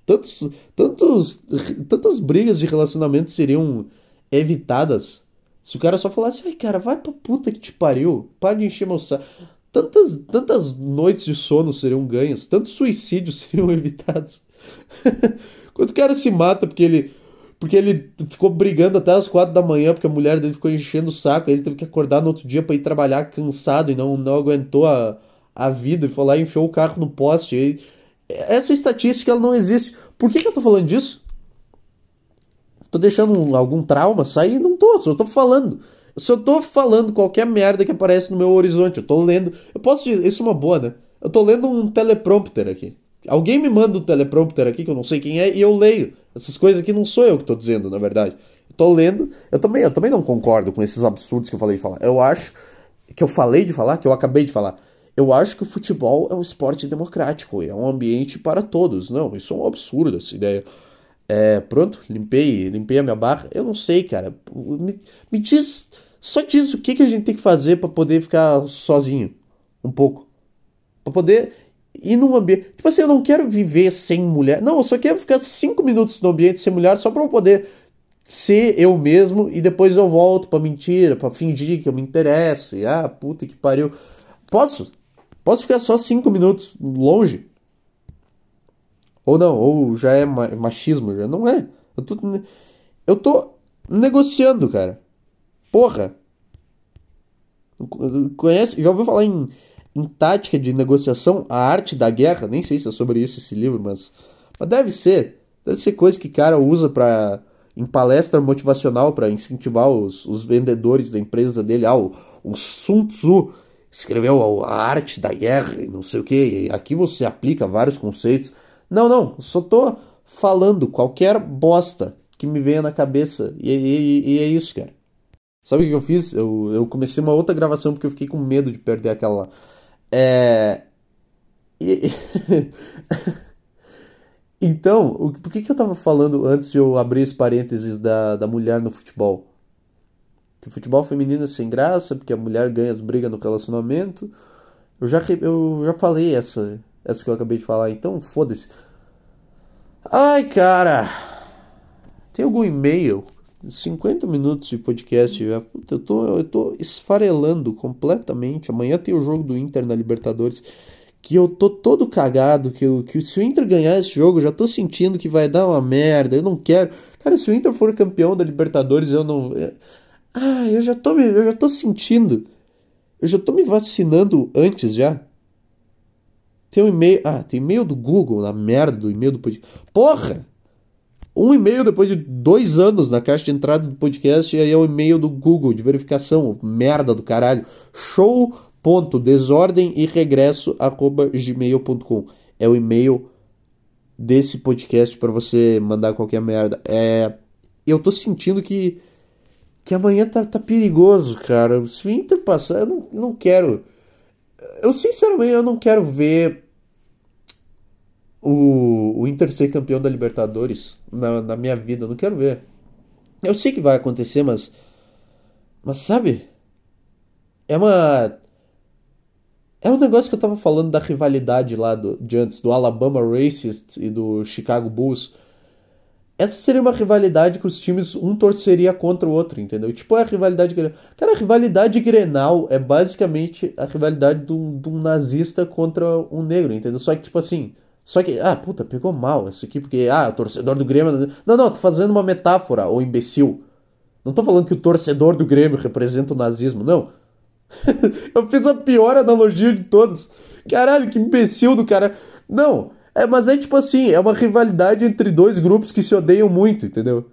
tantos, tantos, tantas brigas de relacionamento seriam evitadas se o cara só falasse, ai cara, vai pra puta que te pariu, para de encher meu saco. Tantas, tantas noites de sono seriam ganhas, tantos suicídios seriam evitados. Quando o cara se mata porque ele porque ele ficou brigando até as quatro da manhã porque a mulher dele ficou enchendo o saco, ele teve que acordar no outro dia para ir trabalhar cansado e não, não aguentou a, a vida e foi lá e enfiou o carro no poste. E, essa estatística ela não existe. Por que, que eu tô falando disso? Tô deixando algum trauma sair? Não tô, só tô falando. Se eu tô falando qualquer merda que aparece no meu horizonte, eu tô lendo. Eu posso dizer, isso é uma boa, né? Eu tô lendo um teleprompter aqui. Alguém me manda um teleprompter aqui que eu não sei quem é e eu leio. Essas coisas aqui não sou eu que tô dizendo, na verdade. Eu tô lendo. Eu também, eu também não concordo com esses absurdos que eu falei de falar. Eu acho que eu falei de falar, que eu acabei de falar. Eu acho que o futebol é um esporte democrático, é um ambiente para todos. Não, isso é um absurdo essa ideia. É, pronto, limpei, limpei a minha barra. Eu não sei, cara. Me, me diz, só diz o que, que a gente tem que fazer para poder ficar sozinho, um pouco, para poder ir num ambiente. Tipo assim, eu não quero viver sem mulher. Não, eu só quero ficar cinco minutos no ambiente sem mulher só para eu poder ser eu mesmo e depois eu volto para mentira, para fingir que eu me interesso. E ah, puta que pariu. Posso? Posso ficar só cinco minutos longe? Ou não, ou já é machismo, já não é. Eu tô, eu tô negociando, cara. Porra. Conhece? Já ouviu falar em, em tática de negociação, a arte da guerra? Nem sei se é sobre isso esse livro, mas, mas deve ser. Deve ser coisa que cara usa para em palestra motivacional para incentivar os, os vendedores da empresa dele. Ah, o, o Sun Tzu escreveu a arte da guerra e não sei o que. Aqui você aplica vários conceitos. Não, não, só tô falando qualquer bosta que me venha na cabeça e, e, e é isso, cara. Sabe o que eu fiz? Eu, eu comecei uma outra gravação porque eu fiquei com medo de perder aquela. É. E... então, o, por que, que eu tava falando antes de eu abrir esse parênteses da, da mulher no futebol? que o futebol feminino é sem graça, porque a mulher ganha as brigas no relacionamento. Eu já, eu já falei essa, essa que eu acabei de falar, então foda-se. Ai, cara. Tem algum e-mail? 50 minutos de podcast já. Puta, eu tô, eu tô esfarelando completamente. Amanhã tem o jogo do Inter na Libertadores. Que eu tô todo cagado. Que, eu, que se o Inter ganhar esse jogo, eu já tô sentindo que vai dar uma merda. Eu não quero. Cara, se o Inter for campeão da Libertadores, eu não. Ah, eu já tô eu já tô sentindo. Eu já tô me vacinando antes já. Tem um e-mail. Ah, tem e-mail do Google, na merda do e-mail do podcast. Porra! Um e-mail depois de dois anos na caixa de entrada do podcast e aí é o e-mail do Google de verificação. Merda do caralho. Show.desordem e regresso arroba gmail.com. É o e-mail desse podcast para você mandar qualquer merda. É, eu tô sentindo que que amanhã tá, tá perigoso, cara. Se o Inter passar, eu não, eu não quero. Eu sinceramente eu não quero ver o, o Inter ser campeão da Libertadores na, na minha vida. Não quero ver. Eu sei que vai acontecer, mas. Mas sabe? É uma. É um negócio que eu tava falando da rivalidade lá do, de antes, do Alabama Racists e do Chicago Bulls. Essa seria uma rivalidade que os times um torceria contra o outro, entendeu? Tipo, é a rivalidade Grenal. Cara, a rivalidade Grenal é basicamente a rivalidade de um, de um nazista contra um negro, entendeu? Só que, tipo assim, só que, ah, puta, pegou mal isso aqui, porque, ah, o torcedor do Grêmio. Não, não, tô fazendo uma metáfora, ô imbecil. Não tô falando que o torcedor do Grêmio representa o nazismo, não. eu fiz a pior analogia de todas. Caralho, que imbecil do cara. Não, é, mas é tipo assim, é uma rivalidade entre dois grupos que se odeiam muito, entendeu?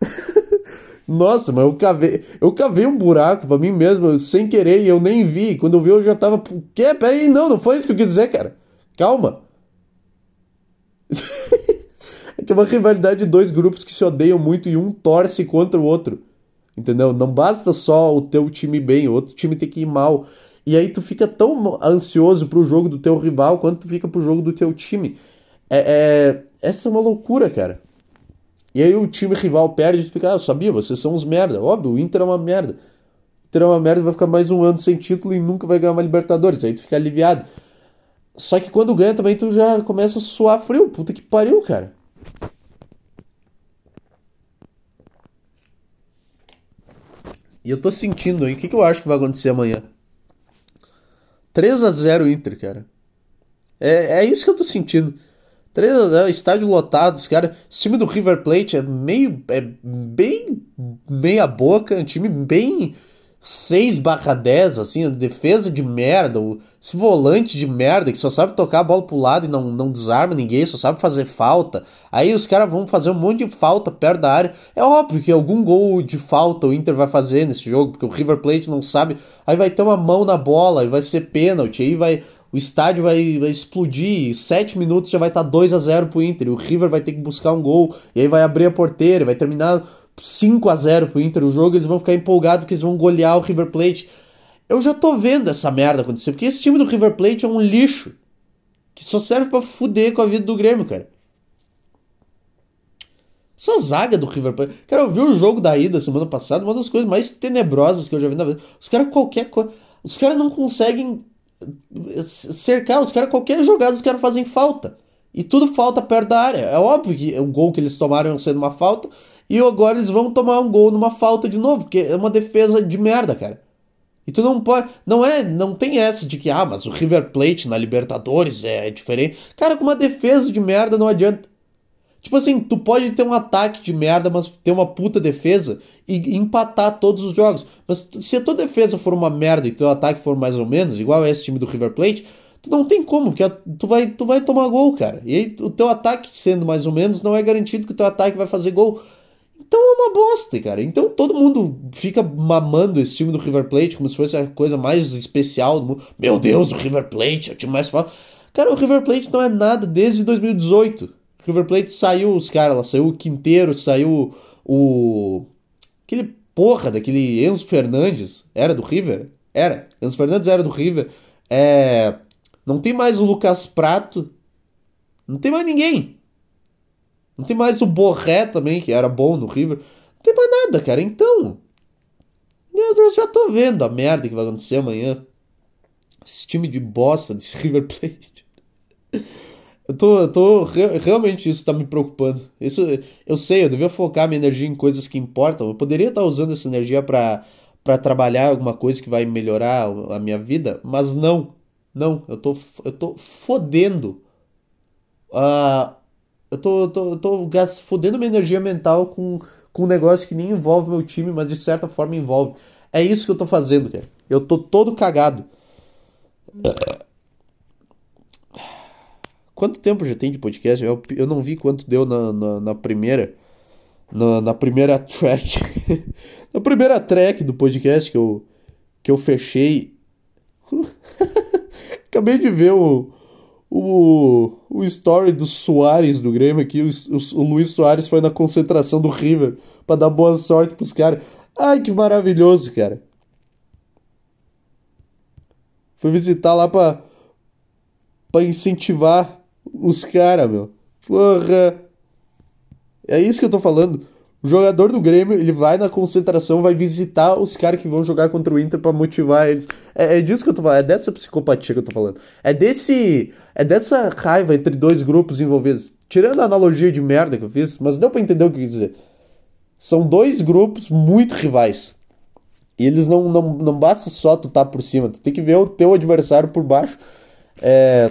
Nossa, mas eu cavei, eu cavei um buraco pra mim mesmo, sem querer, e eu nem vi. Quando eu vi, eu já tava. Quê? Pera aí, não, não foi isso que eu quis dizer, cara. Calma. é que é uma rivalidade de dois grupos que se odeiam muito e um torce contra o outro. Entendeu? Não basta só o teu time bem, o outro time tem que ir mal. E aí tu fica tão ansioso pro jogo do teu rival quanto tu fica pro jogo do teu time. É, é, essa é uma loucura, cara. E aí o time rival perde e tu fica, ah, eu sabia, vocês são uns merda. Óbvio, o Inter é uma merda. O Inter é uma merda, vai ficar mais um ano sem título e nunca vai ganhar uma Libertadores. Aí tu fica aliviado. Só que quando ganha também tu já começa a suar frio. Puta que pariu, cara. E eu tô sentindo, hein? O que, que eu acho que vai acontecer amanhã? 3 a 0 Inter, cara. É, é isso que eu tô sentindo. 3 a 0 estádio lotado, os caras. Esse time do River Plate é meio. É bem meia boca, um time bem 6 barra 10, assim, defesa de merda, esse volante de merda que só sabe tocar a bola pro lado e não, não desarma ninguém, só sabe fazer falta. Aí os caras vão fazer um monte de falta perto da área. É óbvio que algum gol de falta o Inter vai fazer nesse jogo, porque o River Plate não sabe. Aí vai ter uma mão na bola, e vai ser pênalti, aí vai. O estádio vai, vai explodir, 7 minutos já vai estar tá 2 a 0 pro Inter, o River vai ter que buscar um gol, e aí vai abrir a porteira, vai terminar 5 a 0 pro Inter o jogo, eles vão ficar empolgados porque eles vão golear o River Plate. Eu já tô vendo essa merda acontecer, porque esse time do River Plate é um lixo. Que só serve para fuder com a vida do Grêmio, cara. Essa zaga do River Plate. Cara, eu vi o jogo da ida semana passada, uma das coisas mais tenebrosas que eu já vi na vida. Os caras qualquer coisa. Os caras não conseguem cercar, os caras qualquer jogada, os caras fazem falta. E tudo falta perto da área. É óbvio que o gol que eles tomaram sendo uma falta, e agora eles vão tomar um gol numa falta de novo, porque é uma defesa de merda, cara. E tu não pode. Não é. Não tem essa de que, ah, mas o River Plate na Libertadores é diferente. Cara, com uma defesa de merda não adianta. Tipo assim, tu pode ter um ataque de merda, mas ter uma puta defesa e empatar todos os jogos. Mas se a tua defesa for uma merda e teu ataque for mais ou menos, igual esse time do River Plate, tu não tem como, porque tu vai, tu vai tomar gol, cara. E aí o teu ataque sendo mais ou menos, não é garantido que o teu ataque vai fazer gol. Então é uma bosta, cara. Então todo mundo fica mamando esse time do River Plate como se fosse a coisa mais especial do mundo. Meu Deus, o River Plate é o time mais forte. Cara, o River Plate não é nada desde 2018. O River Plate saiu os caras saiu o Quinteiro, saiu o. Aquele porra daquele Enzo Fernandes. Era do River? Era. Enzo Fernandes era do River. É. Não tem mais o Lucas Prato. Não tem mais ninguém. Não tem mais o Borré também, que era bom no River. Não tem mais nada, cara. Então. Deus, já tô vendo a merda que vai acontecer amanhã. Esse time de bosta desse River Plate. Eu tô, eu tô realmente isso tá me preocupando. Isso eu sei, eu devia focar minha energia em coisas que importam. Eu poderia estar usando essa energia para para trabalhar alguma coisa que vai melhorar a minha vida, mas não. Não, eu tô eu tô fodendo uh, eu tô, tô, tô fodendo minha energia mental com, com um negócio que nem envolve meu time, mas de certa forma envolve. É isso que eu tô fazendo, cara. Eu tô todo cagado. Quanto tempo já tem de podcast? Eu, eu não vi quanto deu na, na, na primeira. Na, na, primeira track. na primeira track do podcast que eu, que eu fechei. Acabei de ver o, o, o story do Soares do Grêmio aqui. O, o, o Luiz Soares foi na concentração do River para dar boa sorte pros caras. Ai, que maravilhoso, cara. Foi visitar lá pra, pra incentivar os caras, meu. Porra. É isso que eu tô falando. O jogador do Grêmio, ele vai na concentração, vai visitar os caras que vão jogar contra o Inter para motivar eles. É, é, disso que eu tô falando, é dessa psicopatia que eu tô falando. É desse. É dessa raiva entre dois grupos envolvidos. Tirando a analogia de merda que eu fiz, mas deu pra entender o que eu quis dizer. São dois grupos muito rivais. E eles não, não, não basta só tu tá por cima, tu tem que ver o teu adversário por baixo. É,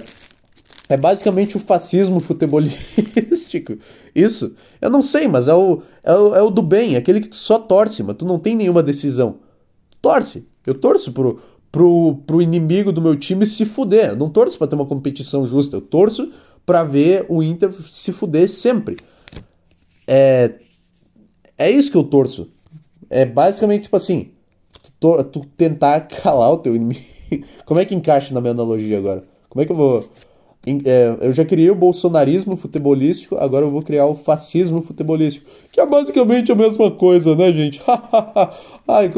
é basicamente o fascismo futebolístico. Isso. Eu não sei, mas é o, é o, é o do bem, aquele que tu só torce, mas tu não tem nenhuma decisão. Torce. Eu torço pro, pro, pro inimigo do meu time se fuder. Eu não torço para ter uma competição justa. Eu torço para ver o Inter se fuder sempre. É, é isso que eu torço. É basicamente tipo assim: tu, tu tentar calar o teu inimigo. Como é que encaixa na minha analogia agora? Como é que eu vou. É, eu já criei o bolsonarismo futebolístico, agora eu vou criar o fascismo futebolístico, que é basicamente a mesma coisa, né, gente? Ai,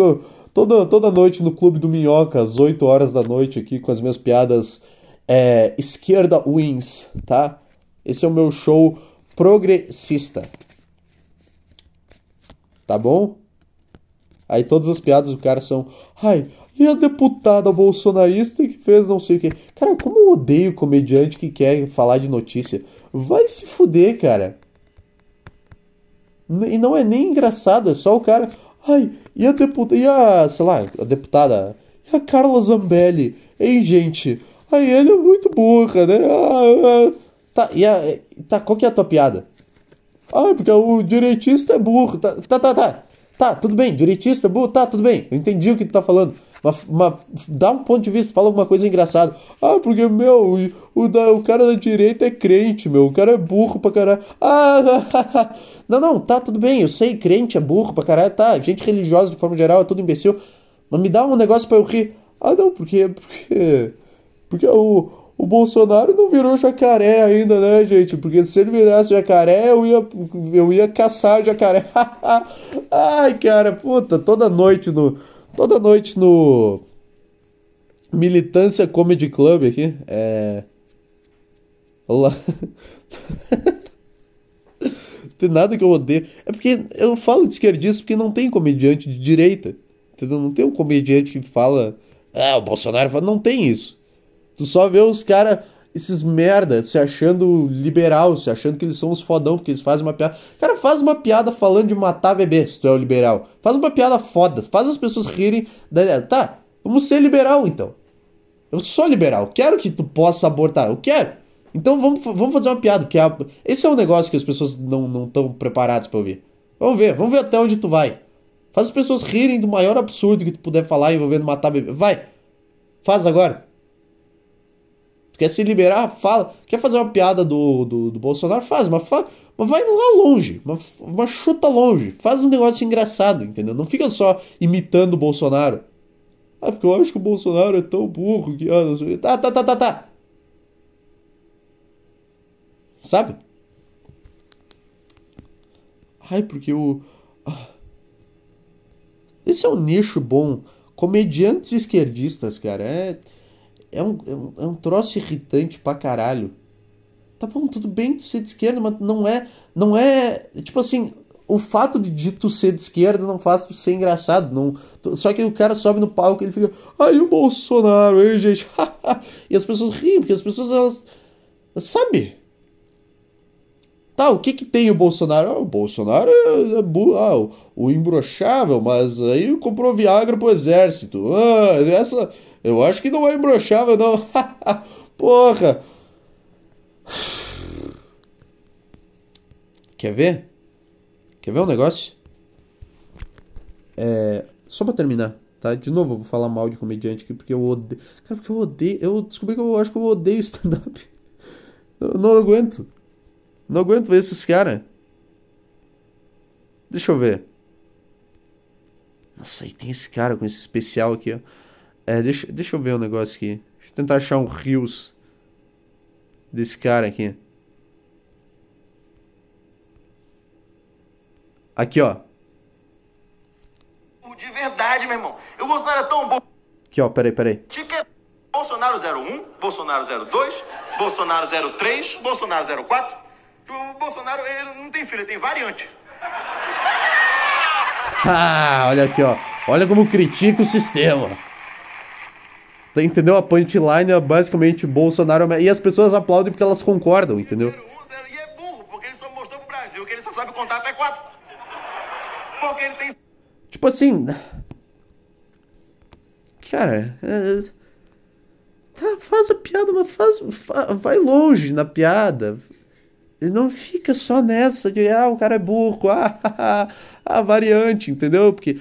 toda, toda noite no Clube do Minhoca, às 8 horas da noite, aqui com as minhas piadas é, esquerda wins, tá? Esse é o meu show progressista. Tá bom? Aí todas as piadas do cara são. Ai, e a deputada bolsonarista que fez não sei o que. Cara, como eu odeio comediante que quer falar de notícia. Vai se fuder, cara. E não é nem engraçado, é só o cara. Ai, e a deputada. E a. sei lá, a deputada. E a Carla Zambelli. Hein, gente? Ai, ela é muito burra, né? Ah, ah. Tá, e a. Tá, qual que é a tua piada? Ah, porque o direitista é burro. Tá, tá, tá. tá. Tá, tudo bem, direitista, burro, tá, tudo bem. Eu entendi o que tu tá falando. Mas, mas, dá um ponto de vista, fala alguma coisa engraçada. Ah, porque, meu, o, o, da, o cara da direita é crente, meu. O cara é burro pra caralho. Ah, não, não, tá, tudo bem. Eu sei, crente é burro pra caralho. Tá, gente religiosa de forma geral é tudo imbecil. Mas me dá um negócio pra eu rir. Ah, não, porque. Porque. Porque o o Bolsonaro não virou jacaré ainda, né, gente? Porque se ele virasse jacaré, eu ia, eu ia caçar jacaré. Ai, cara, puta, toda noite no. Toda noite no. Militância Comedy Club aqui. É. Olá. tem nada que eu odeio. É porque eu falo de esquerdista porque não tem comediante de direita. Entendeu? Não tem um comediante que fala. Ah, o Bolsonaro fala. Não tem isso. Tu só vê os caras, esses merda, se achando liberal, se achando que eles são os fodão, porque eles fazem uma piada. Cara, faz uma piada falando de matar bebê, se tu é o liberal. Faz uma piada foda, faz as pessoas rirem. Da... Tá, vamos ser liberal então. Eu sou liberal, quero que tu possa abortar, eu quero. Então vamos, vamos fazer uma piada, que é, esse é um negócio que as pessoas não estão preparadas para ouvir. Vamos ver, vamos ver até onde tu vai. Faz as pessoas rirem do maior absurdo que tu puder falar envolvendo matar bebê. Vai, faz agora. Quer se liberar? Fala. Quer fazer uma piada do, do, do Bolsonaro? Faz, mas, fa, mas vai lá longe. Mas, mas chuta longe. Faz um negócio engraçado, entendeu? Não fica só imitando o Bolsonaro. Ah, porque eu acho que o Bolsonaro é tão burro que. Ah, não sei. Tá, tá, tá, tá, tá. Sabe? Ai, porque o. Ah. Esse é um nicho bom. Comediantes esquerdistas, cara. É é um, é um, é um troço irritante pra caralho. Tá bom, tudo bem tu ser de esquerda, mas não é. Não é. Tipo assim, o fato de tu ser de esquerda não faz tu ser engraçado. Não, só que o cara sobe no palco e ele fica. Ai, o Bolsonaro, hein, gente? e as pessoas riem, porque as pessoas, elas. Sabe? Tá, o que que tem o Bolsonaro? Ah, o Bolsonaro é, é ah, o, o imbrochável, mas aí comprou Viagra pro exército. Ah, essa eu acho que não é imbrochável, não. Porra! Quer ver? Quer ver um negócio? É. Só pra terminar, tá? De novo, eu vou falar mal de comediante aqui porque eu odeio. Cara, porque eu odeio. Eu descobri que eu acho que eu odeio stand-up. Eu não aguento. Não aguento ver esses caras. Deixa eu ver. Nossa, aí tem esse cara com esse especial aqui, ó. É, deixa, deixa eu ver um negócio aqui. Deixa eu tentar achar um rios desse cara aqui. Aqui, ó. De verdade, meu irmão. O Bolsonaro é tão bom. Aqui, ó, peraí, peraí. Bolsonaro 01, Bolsonaro 02, Bolsonaro 03, Bolsonaro 04. O Bolsonaro ele não tem filho, ele tem variante. Ah, olha aqui, ó. Olha como critica o sistema. Entendeu? A punchline é basicamente Bolsonaro. E as pessoas aplaudem porque elas concordam, entendeu? E é burro, porque ele só mostrou pro Brasil que ele só sabe contar até quatro. Porque ele tem. Tipo assim. Cara. É... Tá, faz a piada, mas faz, vai longe na piada. Não fica só nessa de, ah, o cara é burro, ah, a variante, entendeu? Porque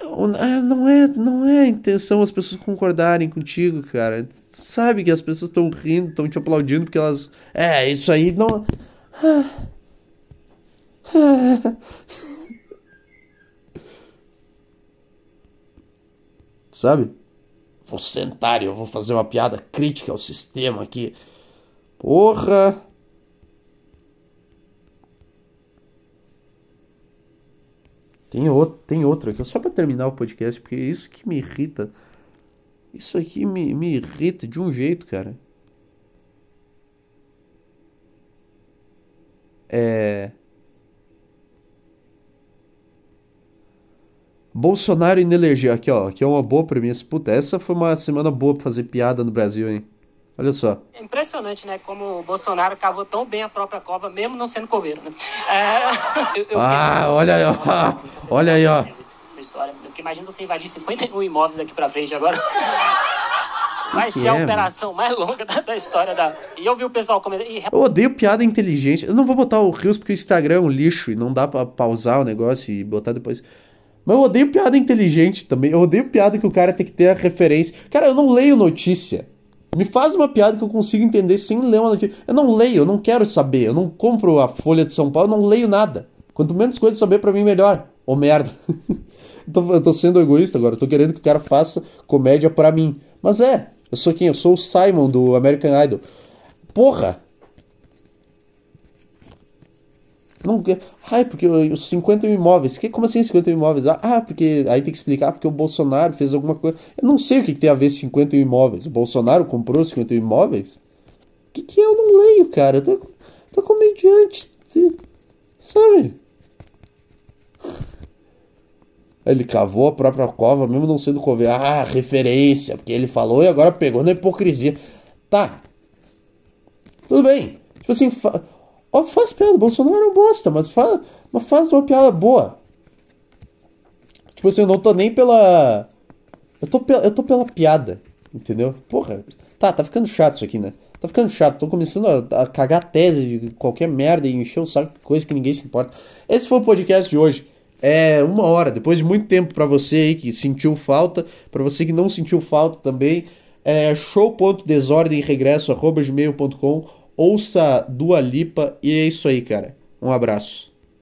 não é, não é a intenção as pessoas concordarem contigo, cara. Sabe que as pessoas estão rindo, estão te aplaudindo porque elas. É, isso aí não. Sabe? Vou sentar e eu vou fazer uma piada crítica ao sistema aqui. Porra! Tem outro, tem outro aqui, só para terminar o podcast, porque é isso que me irrita. Isso aqui me, me irrita de um jeito, cara. É. Bolsonaro inelegível. Aqui, ó. Aqui é uma boa premissa. Puta, essa foi uma semana boa pra fazer piada no Brasil, hein? Olha só. É impressionante, né? Como o Bolsonaro cavou tão bem a própria cova, mesmo não sendo coveiro, né? É... Eu, eu ah, olha aí, ó. Olha aí, ó. Essa história. Porque imagina você invadir 51 imóveis daqui pra frente agora. Vai ser a é, operação mais longa da, da, história da. E eu vi o pessoal comentando. Eu odeio piada inteligente. Eu não vou botar o Rios porque o Instagram é um lixo e não dá pra pausar o negócio e botar depois. Mas eu odeio piada inteligente também. Eu odeio piada que o cara tem que ter a referência. Cara, eu não leio notícia. Me faz uma piada que eu consiga entender sem ler uma notícia. Eu não leio, eu não quero saber. Eu não compro a Folha de São Paulo, eu não leio nada. Quanto menos coisas saber para mim, melhor. Ô merda. eu, tô, eu tô sendo egoísta agora. Eu tô querendo que o cara faça comédia para mim. Mas é, eu sou quem? Eu sou o Simon do American Idol. Porra! Não, ai, porque os 50 mil imóveis. Que, como assim 50 mil imóveis? Ah, porque. Aí tem que explicar porque o Bolsonaro fez alguma coisa. Eu não sei o que, que tem a ver 50 mil imóveis. O Bolsonaro comprou 50 mil imóveis? O que, que? Eu não leio, cara. Eu tô, tô comediante. Sabe? Ele cavou a própria cova, mesmo não sendo coveiro. Ah, referência, porque ele falou e agora pegou na hipocrisia. Tá. Tudo bem. Tipo assim, Ó, faz piada, Bolsonaro é um bosta, mas faz, mas faz uma piada boa. Tipo assim, eu não tô nem pela. Eu tô, eu tô pela piada, entendeu? Porra, tá, tá ficando chato isso aqui, né? Tá ficando chato, tô começando a, a cagar tese de qualquer merda e encher o saco de coisa que ninguém se importa. Esse foi o podcast de hoje. É uma hora, depois de muito tempo para você aí que sentiu falta, para você que não sentiu falta também, é show.desordemregresso.gmail.com ouça Dua Lipa e é isso aí, cara. Um abraço.